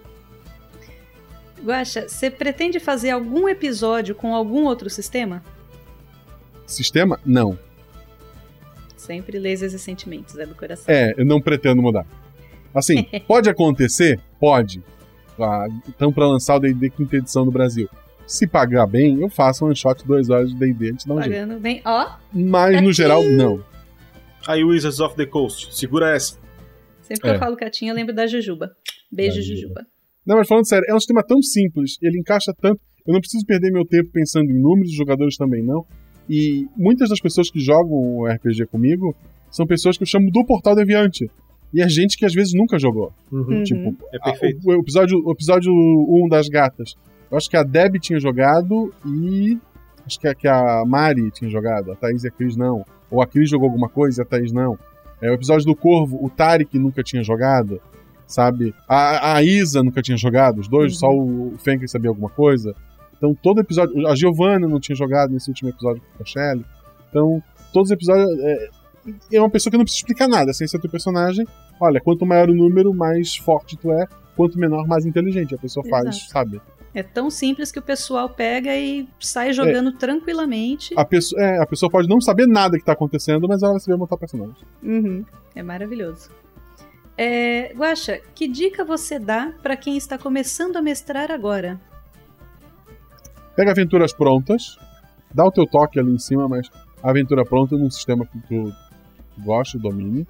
Guaxa, você pretende fazer algum episódio com algum outro sistema? Sistema? Não. Sempre lasers e sentimentos, é do coração. É, eu não pretendo mudar. Assim, [LAUGHS] pode acontecer? Pode. Ah, Estão pra lançar o D&D quinta edição do Brasil. Se pagar bem, eu faço um one shot duas horas de D&D, a gente dá um jeito. Pagando bem. Ó, Mas, no geral, não. Aí, Wizards of the Coast, segura essa. sempre que É. eu falo Catinha, eu lembro da Jujuba. Beijo, Da Jujuba. Jujuba. Não, mas falando sério, é um sistema tão simples, ele encaixa tanto. Eu não preciso perder meu tempo pensando em números, os jogadores também não. E muitas das pessoas que jogam o RPG comigo são pessoas que eu chamo do Portal Deviante. E é gente que às vezes nunca jogou. Uhum. Tipo, É a- perfeito. o, o episódio, o episódio 1 das gatas. Eu acho que a Deb tinha jogado e. Acho que a, que a Mari tinha jogado. A Thaís e a Cris não. Ou a Cris jogou alguma coisa e a Thaís não. É, o episódio do Corvo, o Tarek nunca tinha jogado. Sabe? A, a Isa nunca tinha jogado. Os dois, Uhum. só o Fenker sabia alguma coisa. Então todo episódio. A Giovanna não tinha jogado nesse último episódio com a Shelly. Então, todos os episódios. É, é uma pessoa que não precisa explicar nada. Sem ser teu personagem. Olha, quanto maior o número, mais forte tu é. Quanto menor, mais inteligente. A pessoa faz, Exato. sabe? É tão simples que o pessoal pega e sai jogando tranquilamente. A pessoa, é, a pessoa pode não saber nada que tá acontecendo, mas ela vai saber montar personagem. Uhum. É maravilhoso. É, Guaxa, que dica você dá pra quem está começando a mestrar agora? Pega aventuras prontas, dá o teu toque ali em cima, mas a aventura pronta num sistema que tu gosta, domine.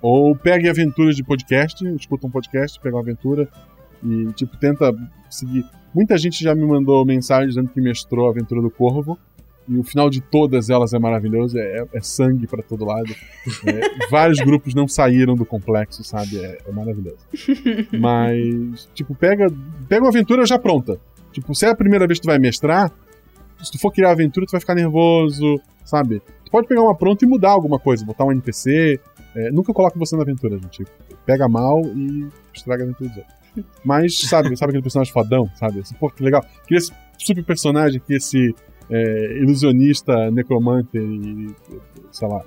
Ou pegue aventuras de podcast, escuta um podcast, pega uma aventura e, tipo, tenta seguir. Muita gente já me mandou mensagem dizendo que mestrou a aventura do Corvo. E o final de todas elas é maravilhoso, é, é sangue para todo lado. É, [LAUGHS] vários grupos não saíram do complexo, sabe? É, é, maravilhoso. [LAUGHS] Mas, tipo, pega, pega uma aventura já pronta. Tipo, se é a primeira vez que tu vai mestrar, se tu for criar aventura, tu vai ficar nervoso, sabe? Pode pegar uma pronta e mudar alguma coisa, botar um NPC. É, nunca coloque você na aventura, gente. Pega mal e estraga a aventura dos outros. [LAUGHS] Mas, sabe, sabe aquele personagem fodão, sabe? Assim, pô, que legal. Queria esse super personagem aqui, esse é, ilusionista, necromante e. sei lá.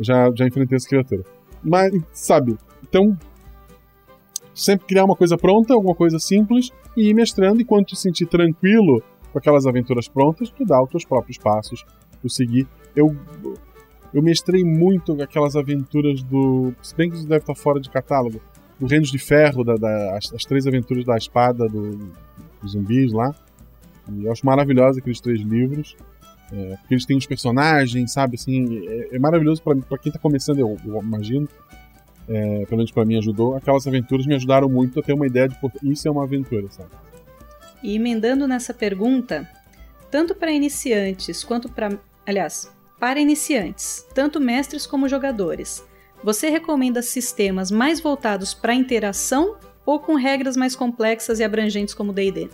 Já, já enfrentei essa criatura. Mas, sabe, então. Sempre criar uma coisa pronta, alguma coisa simples, e ir mestrando, e quando tu sentir tranquilo com aquelas aventuras prontas, tu dá os teus próprios passos, tu seguir. Eu, eu mestrei muito aquelas aventuras do. Se bem que isso deve estar fora de catálogo. Do Reinos de Ferro, da, da as, as, três aventuras da espada do, dos zumbis lá. E eu acho maravilhoso aqueles três livros. É, porque eles têm os personagens, sabe? Assim, é, é maravilhoso para quem tá começando, eu, eu imagino. É, pelo menos para mim ajudou. Aquelas aventuras me ajudaram muito a ter uma ideia de porque isso é uma aventura, sabe? E emendando nessa pergunta, tanto para iniciantes quanto para. Aliás, para iniciantes, tanto mestres como jogadores, você recomenda sistemas mais voltados para interação ou com regras mais complexas e abrangentes como D&D?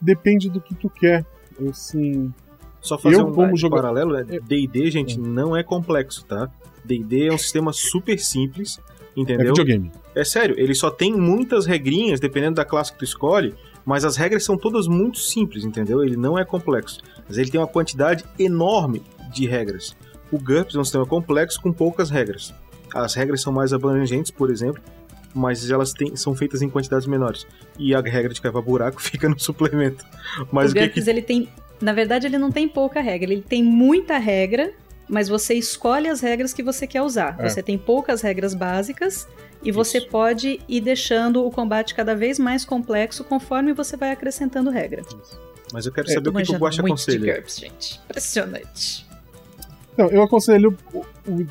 Depende do que tu quer. Assim, só fazer eu, um como jogador... paralelo, né? D&D, gente, é. não é complexo, tá? D&D é um sistema super simples, entendeu? É videogame. É sério, ele só tem muitas regrinhas, dependendo da classe que tu escolhe, mas as regras são todas muito simples, entendeu? Ele não é complexo, mas ele tem uma quantidade enorme de regras. O GURPS é um sistema complexo com poucas regras. As regras são mais abrangentes, por exemplo, mas elas têm, são feitas em quantidades menores. E a regra de cavar buraco [LAUGHS] fica no suplemento. Mas o, o GURPS, que... ele tem... Na verdade, ele não tem pouca regra, ele tem muita regra, mas você escolhe as regras que você quer usar. É. Você tem poucas regras básicas e você Isso. pode ir deixando o combate cada vez mais complexo conforme você vai acrescentando regra. Isso. Mas eu quero é, saber o que, que o Guaxa aconselha. GURPS, gente. Impressionante. Não, eu aconselho,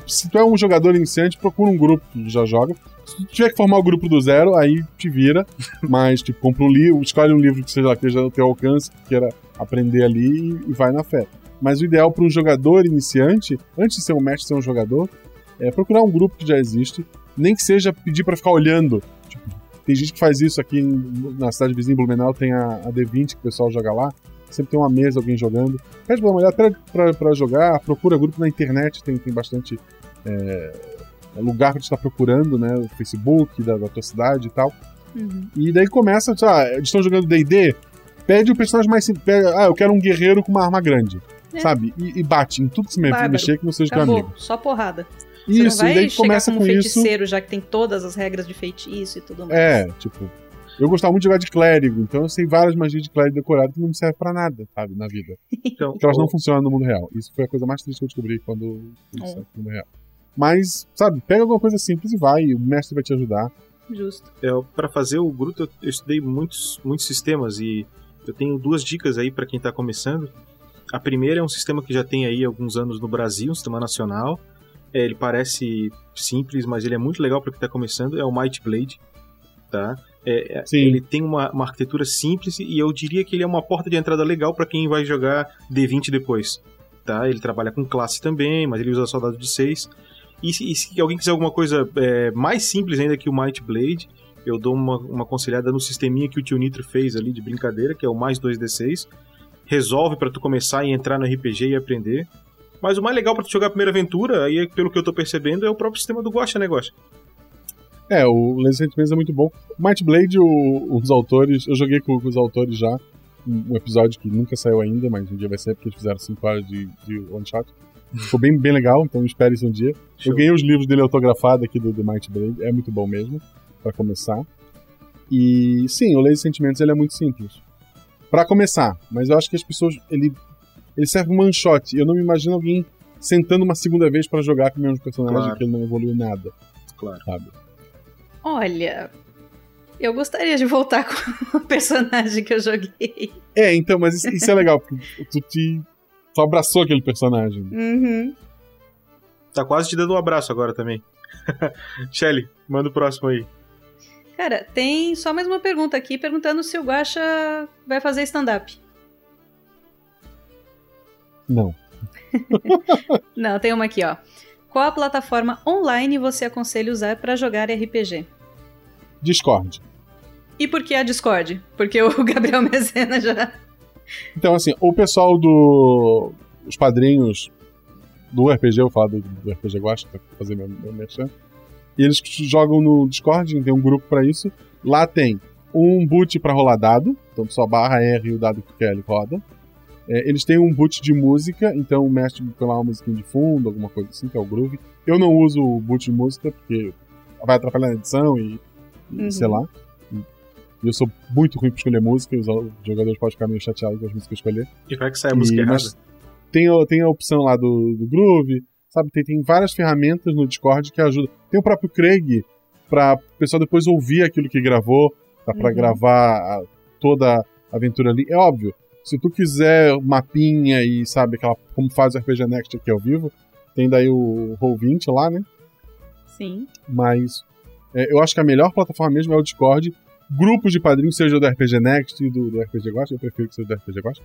se tu é um jogador iniciante, procura um grupo que já joga. Se tu tiver que formar o grupo do zero, aí te vira. [LAUGHS] Mas, tipo, compra um livro, escolhe um livro que seja que esteja no teu alcance, que queira aprender ali e, vai na fé. Mas o ideal para um jogador iniciante, antes de ser um mestre, ser um jogador, é procurar um grupo que já existe. Nem que seja pedir para ficar olhando. Tipo, tem gente que faz isso aqui na cidade vizinha, Blumenau, tem a, a D20 que o pessoal joga lá sempre tem uma mesa, alguém jogando. Pede pra uma olhada pra, jogar, procura grupo na internet, tem, tem bastante é, lugar pra gente estar tá procurando, né? O Facebook da, da tua cidade e tal. Uhum. E daí começa, ah, eles estão jogando DD, pede o personagem mais simples. Ah, eu quero um guerreiro com uma arma grande. É. Sabe? E, e, bate em tudo que se mexer que não seja teu amigo. Só porrada. Isso, Você não vai e daí começa com, um feiticeiro, isso. já que tem todas as regras de feitiço e tudo mais. É, tipo, eu gostava muito de jogar de clérigo, então eu sei várias magias de clérigo decorado que não me servem pra nada, sabe, na vida. [LAUGHS] Então, Porque elas não funcionam no mundo real. Isso foi a coisa mais triste que eu descobri quando fui é. no mundo real. Mas, sabe, pega alguma coisa simples e vai, o mestre vai te ajudar. Justo. É, para fazer o Gruto, eu estudei muitos, muitos sistemas e eu tenho duas dicas aí para quem tá começando. A primeira é um sistema que já tem aí alguns anos no Brasil, um sistema nacional. É, ele parece simples, mas ele é muito legal para quem tá começando. É o Might Blade, tá? É, é ele tem uma, uma, arquitetura simples e eu diria que ele é uma porta de entrada legal para quem vai jogar D20 depois. Tá? Ele trabalha com classe também, mas ele usa soldado de 6. E, e se alguém quiser alguma coisa é, mais simples ainda que o Might Blade, eu dou uma, uma aconselhada no sisteminha que o tio Nitro fez ali de brincadeira, que é o mais 2D6. Resolve para tu começar e entrar no RPG e aprender. Mas o mais legal para tu jogar a primeira aventura, aí pelo que eu tô percebendo, é o próprio sistema do Guacha, né, Guacha? É, o Lazy Sentiments é muito bom. O Might Blade, o, os autores, eu joguei com, com, os autores já, um episódio que nunca saiu ainda, mas um dia vai ser, porque eles fizeram 5 horas de, de one shot. Ficou bem, bem legal, então espere isso um dia. Show. Eu ganhei os livros dele autografados aqui do The Might Blade, é muito bom mesmo, para começar. E sim, o Lazy Sentimentos ele é muito simples. Para começar, mas eu acho que as pessoas. Ele, ele serve um one shot. Eu não me imagino alguém sentando uma segunda vez para jogar com o mesmo personagem claro. que ele não evoluiu nada. Claro. Sabe? Olha, eu gostaria de voltar com o personagem que eu joguei. É, então, mas isso, isso é legal, porque tu te. Tu abraçou aquele personagem. Uhum. Tá quase te dando um abraço agora também. [LAUGHS] Shelly, manda o próximo aí. Cara, tem só mais uma pergunta aqui perguntando se o Guacha vai fazer stand-up. Não. [LAUGHS] Não, tem uma aqui, ó. Qual a plataforma online você aconselha usar para jogar RPG? Discord. E por que a Discord? Porque o [LAUGHS] Gabriel Mezena já. Então, assim, o pessoal do. Os padrinhos do RPG, eu falo do, do RPG Guacha, pra fazer meu, meu merchan. E eles jogam no Discord, tem um grupo para isso. Lá tem um boot para rolar dado, então só barra R e o dado que quer ele roda. É, eles têm um boot de música, então o mestre põe lá uma musiquinha de fundo, alguma coisa assim, que é o groove. Eu não uso o boot de música, porque vai atrapalhar na edição e, e Uhum. sei lá. E eu sou muito ruim pra escolher música, os jogadores podem ficar meio chateados com as músicas que eu escolher. E vai que sai a música E- errada. tem, a- tem a opção lá do, do Groove, sabe? Tem, tem várias ferramentas no Discord que ajudam. Tem o próprio Craig para o pessoal depois ouvir aquilo que gravou, tá? Pra Uhum. gravar a- toda a aventura ali. É óbvio, se tu quiser mapinha e sabe aquela como faz o RPG Next aqui ao vivo, tem daí o Roll20 lá, né? Sim. Mas é, eu acho que a melhor plataforma mesmo é o Discord. Grupos de padrinhos, seja do RPG Next e do, do RPG Guacha, eu prefiro que seja do RPG Guacha.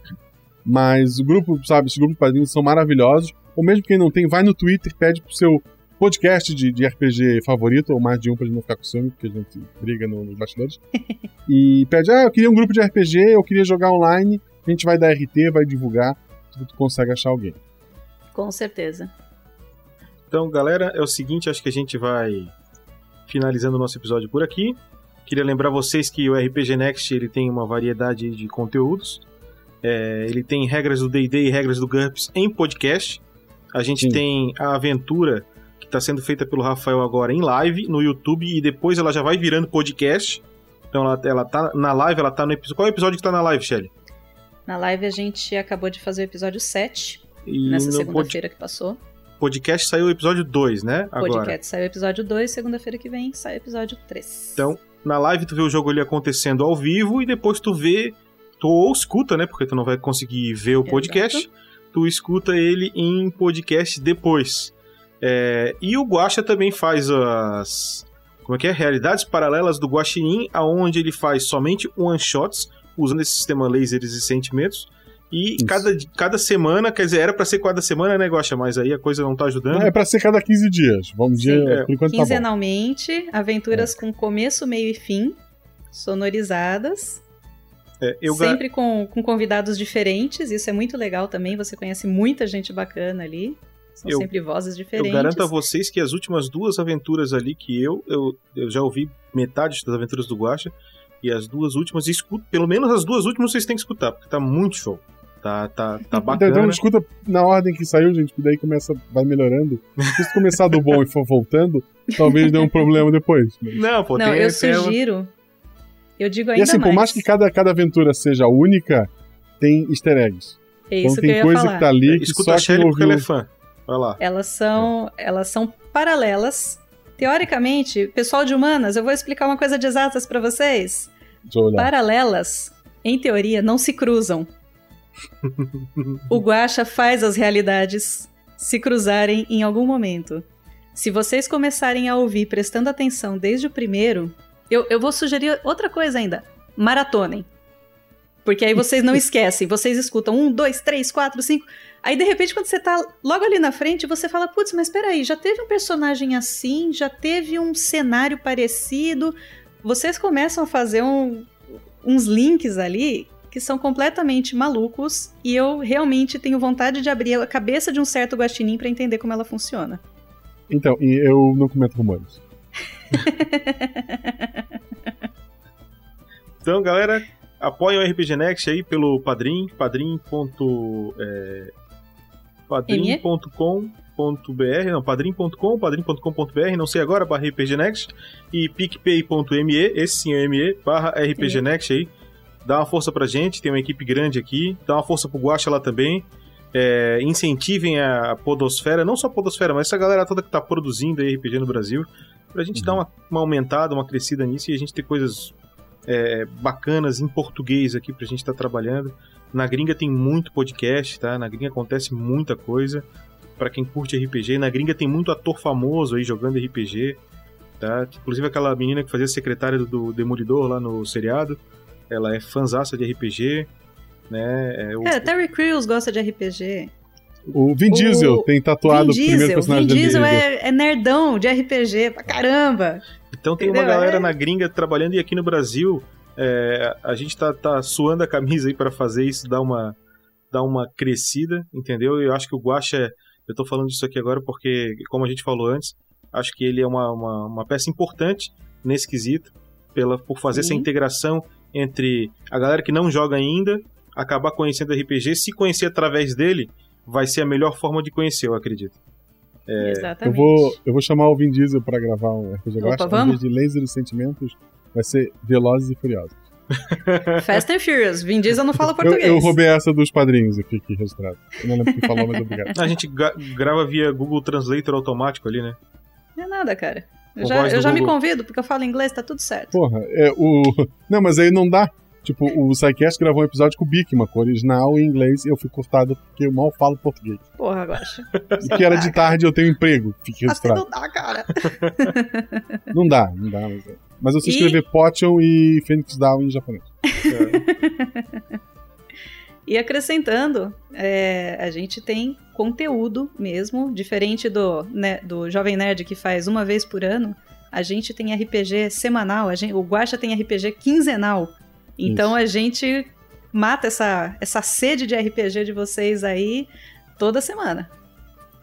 Mas o grupo, sabe, esses grupos de padrinhos são maravilhosos. Ou mesmo quem não tem, vai no Twitter, pede pro seu podcast de, de RPG favorito, ou mais de um pra gente não ficar com ciúme, porque a gente briga no- nos bastidores. [LAUGHS] e pede, ah, eu queria um grupo de RPG, eu queria jogar online, a gente vai dar RT, vai divulgar, tu, tu consegue achar alguém. Com certeza. Então, galera, é o seguinte, acho que a gente vai finalizando o nosso episódio por aqui. Queria lembrar vocês que o RPG Next ele tem uma variedade de conteúdos. É, ele tem regras do D&D e regras do GURPS em podcast. A gente Sim. tem a aventura que está sendo feita pelo Rafael agora em live no YouTube e depois ela já vai virando podcast. Então ela, ela tá na live, ela tá no episódio. Qual é o episódio que tá na live, Shelly? Na live a gente acabou de fazer o episódio 7, E nessa no pod- segunda-feira que passou. podcast saiu o episódio 2, né? Agora. Podcast saiu o episódio 2, segunda-feira que vem sai o episódio 3. Então, na live tu vê o jogo ali acontecendo ao vivo e depois tu vê, tu ou escuta, né? Porque tu não vai conseguir ver o podcast. Tu escuta ele em podcast depois. É, e o Guaxa também faz as. Como é que é? Realidades paralelas do Guaxinim, aonde ele faz somente one-shots, usando esse sistema lasers e sentimentos. E Isso. cada, cada semana, quer dizer, era pra ser cada semana, né, Guaxa? Mas aí a coisa não tá ajudando. É pra ser cada 15 dias. Vamos Sim. dizer, É. por enquanto tá bom. Quinzenalmente, aventuras com começo, meio e fim, sonorizadas, É, eu sempre com, com convidados diferentes, isso é muito legal também, você conhece muita gente bacana ali, são Eu- sempre vozes Eu diferentes. garanto a vocês que as últimas duas aventuras ali que eu, eu, eu já ouvi metade das aventuras do Guacha e as duas últimas escuto, pelo menos as duas últimas vocês têm que escutar, porque tá muito show. Tá, tá, tá [LAUGHS] bacana. então escuta na ordem que saiu, gente, que daí começa, vai melhorando. Se começar do bom e for voltando, talvez dê um problema depois. Mas- Não, pô, Não, tem, eu tem- sugiro, eu digo E ainda assim, por mais que cada, cada aventura seja única, tem easter eggs. é Então isso que eu tem ia coisa falar. que tá ali que Escuta só a Shelly porque ouviu... ela é fã. Vai lá. Elas são, elas são paralelas. Teoricamente, pessoal de humanas, eu vou explicar uma coisa de exatas pra vocês. Deixa eu olhar. Paralelas, em teoria, não se cruzam. [LAUGHS] o Guaxa faz as realidades se cruzarem em algum momento. Se vocês começarem a ouvir prestando atenção desde o primeiro, eu, eu vou sugerir outra coisa ainda. Maratonem. Porque aí vocês não [LAUGHS] esquecem. Vocês escutam um, dois, três, quatro, cinco. Aí, de repente, quando você tá logo ali na frente, você fala: Putz, mas peraí, já teve um personagem assim, já teve um cenário parecido. Vocês começam a fazer um- uns links ali que são completamente malucos e eu realmente tenho vontade de abrir a cabeça de um certo guaxinim pra entender como ela funciona. Então, e eu não comento rumores. [LAUGHS] Então, galera, apoiem o RPG Next aí pelo Padrim, padrim. é, padrim.com.br, não, padrim.com, padrim.com.br, não sei agora, barra RPG Next, e picpay.me, esse sim é ME, barra RPG. Next aí. Dá uma força pra gente, tem uma equipe grande aqui, dá uma força pro Guacha lá também. É, incentivem a podosfera, não só a podosfera, mas essa galera toda que tá produzindo aí RPG no Brasil, pra gente Uhum. dar uma, uma aumentada, uma crescida nisso e a gente ter coisas é, bacanas em português aqui pra gente estar trabalhando. Na gringa tem muito podcast, tá? Na gringa acontece muita coisa Pra quem curte RPG. Na gringa tem muito ator famoso aí jogando RPG, tá? Inclusive aquela menina que fazia secretária do, do Demolidor lá no seriado, ela é fanzaça de RPG, né? É, o- Cara, Terry Crews gosta de RPG. O Vin Diesel O tem tatuado Vin o primeiro Diesel, personagem Vin dele. Diesel é, é nerdão de RPG pra caramba. Então tem Entendeu? uma galera É. na gringa trabalhando e aqui no Brasil é, a gente tá, tá suando a camisa aí pra fazer isso dar uma, dar uma crescida, entendeu? Eu acho que o Guaxa, é- eu tô falando disso aqui agora porque, como a gente falou antes, acho que ele é uma, uma, uma peça importante nesse quesito, pela, por fazer essa integração entre a galera que não joga ainda, acabar conhecendo RPG, se conhecer através dele, vai ser a melhor forma de conhecer, eu acredito. Eu Exatamente. vou, eu vou chamar o Vin Diesel pra gravar um RPG Opa. Em vez de Laser dos Sentimentos, vai ser Velozes e Furiosos. [LAUGHS] Fast and Furious. Vin Diesel não fala [LAUGHS] Eu, português. eu roubei essa dos padrinhos aqui, aqui registrado. Eu não lembro quem falou, mas obrigado. [LAUGHS] A gente grava via Google Translator automático ali, né? Não é nada, cara. Eu já, eu já me convido, porque eu falo inglês, tá tudo certo. Porra, é o. Não, mas aí não dá. Tipo, o Psycast gravou um episódio com o Bikman, com o original em inglês, e eu fui cortado porque eu mal falo português. Porra, Guaxa. E que era de tarde eu tenho emprego, fique Assim registrado. não dá, cara. [LAUGHS] Não dá, não dá. Mas, mas eu sei E- escrever Potion e Phoenix Down em japonês. [LAUGHS] E acrescentando, é, a gente tem conteúdo mesmo, diferente do, né, do Jovem Nerd que faz uma vez por ano. A gente tem RPG semanal, a gente, o Guacha tem RPG quinzenal. Então a gente mata essa, essa sede de RPG de vocês aí toda semana.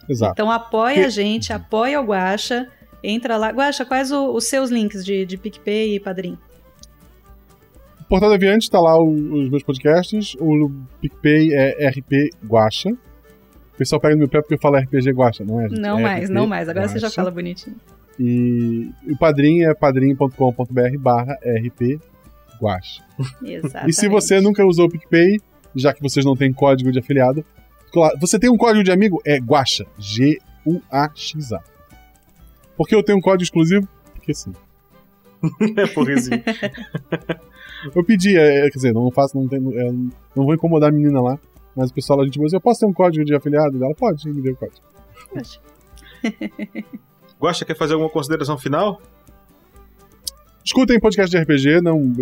Exato. Então apoia a gente, apoia o Guacha. Entra lá. Guacha, quais o- os seus links de, de PicPay e Padrim? Portal Aviante tá lá o- os meus podcasts. O PicPay é RP Guacha. O pessoal pega no meu pé porque eu falo RPG Guacha, não é? gente? Não É mais, RP não mais. Agora você já fala bonitinho. E o padrim é padrim.com.br barra RP Guacha. Exatamente. E se você nunca usou o PicPay, já que vocês não têm código de afiliado, você tem um código de amigo? É Guacha. G-U-A-X-A. Por que eu tenho um código exclusivo? Porque sim. [LAUGHS] É porrezinho. [LAUGHS] Eu pedi, é, quer dizer, não faço, não, tenho, é, não vou incomodar a menina lá, mas o pessoal a gente falou assim, eu posso ter um código de afiliado dela? Pode, me deu o código. Gosta, quer fazer alguma consideração final? Escutem podcast de RPG, não.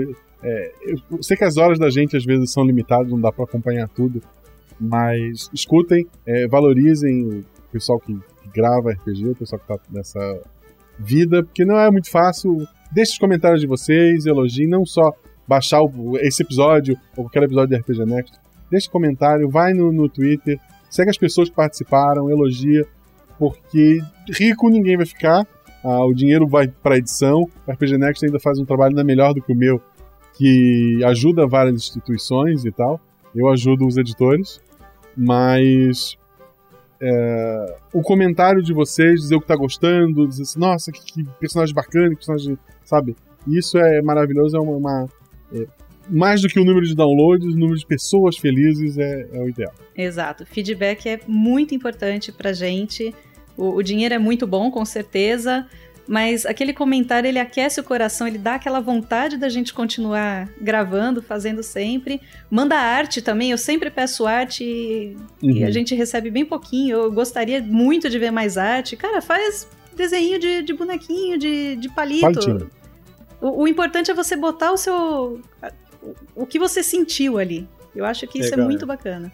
é, eu sei que as horas da gente às vezes são limitadas, não dá pra acompanhar tudo, mas escutem, é, valorizem o pessoal que, que grava RPG, o pessoal que tá nessa vida, porque não é muito fácil. Deixe os comentários de vocês, elogiem, não só baixar o- esse episódio ou qualquer episódio de RPG Next. Deixe comentário, vai no, no Twitter, segue as pessoas que participaram, elogia, porque rico ninguém vai ficar. Ah, o dinheiro vai para edição. O RPG Next ainda faz um trabalho ainda melhor do que o meu, que ajuda várias instituições e tal. Eu ajudo os editores, mas é, o comentário de vocês, dizer o que tá gostando, dizer assim, nossa, que, que personagem bacana, que personagem, sabe? Isso é maravilhoso, é uma, uma- é, mais do que o número de downloads, o número de pessoas felizes é, é o ideal. Exato. Feedback é muito importante pra gente. O, o dinheiro é muito bom, com certeza. Mas aquele comentário, ele aquece o coração, ele dá aquela vontade da gente continuar gravando, fazendo sempre. Manda arte também, eu sempre peço arte e, e Uhum. a gente recebe bem pouquinho. Eu gostaria muito de ver mais arte. Cara, faz desenho de, de bonequinho, de, de palito. O, o importante é você botar o seu. o, que você sentiu ali. Eu acho que isso é, muito é. bacana.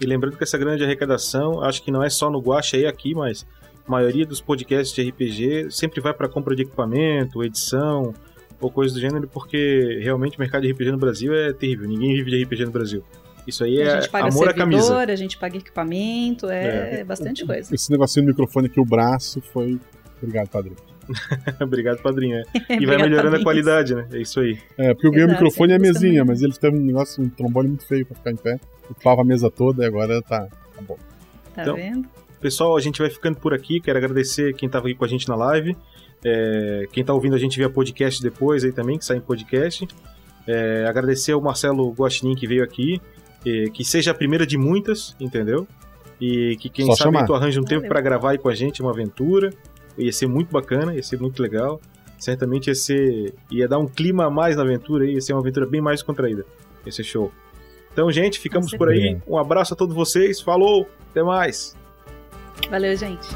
E lembrando que essa grande arrecadação, acho que não é só no Guacha e aqui, mas maioria dos podcasts de RPG sempre vai para compra de equipamento, edição ou coisa do gênero, porque realmente o mercado de RPG no Brasil é terrível. Ninguém vive de RPG no Brasil. Isso aí a é amor à camisa. a gente paga equipamento, é, bastante coisa. Esse negocinho do microfone aqui, o braço, foi. Obrigado, padrinho. [LAUGHS] Obrigado, padrinho. é. [LAUGHS] E vai Obrigada, melhorando a Thaís. qualidade, né? É isso aí. É, porque eu ganhei o microfone e a mesinha, mas ele teve um negócio, um trombone muito feio pra ficar em pé. Ocupava a mesa toda e agora tá, tá bom. Tá Então, vendo? Pessoal, a gente vai ficando por aqui. Quero agradecer quem estava aqui com a gente na live. É, quem está ouvindo a gente via podcast depois aí também, que sai em podcast. É, agradecer ao Marcelo Guaxinim que veio aqui. é, que seja a primeira de muitas, entendeu? E que quem Só sabe chamar. tu arranja um tempo para gravar aí com a gente uma aventura. Ia ser muito bacana, ia ser muito legal. Certamente ia ser. ia dar um clima a mais na aventura, ia ser uma aventura bem mais contraída. Ser show. Então, gente, ficamos por aí. Um abraço a todos vocês. Falou, até mais. Valeu, gente.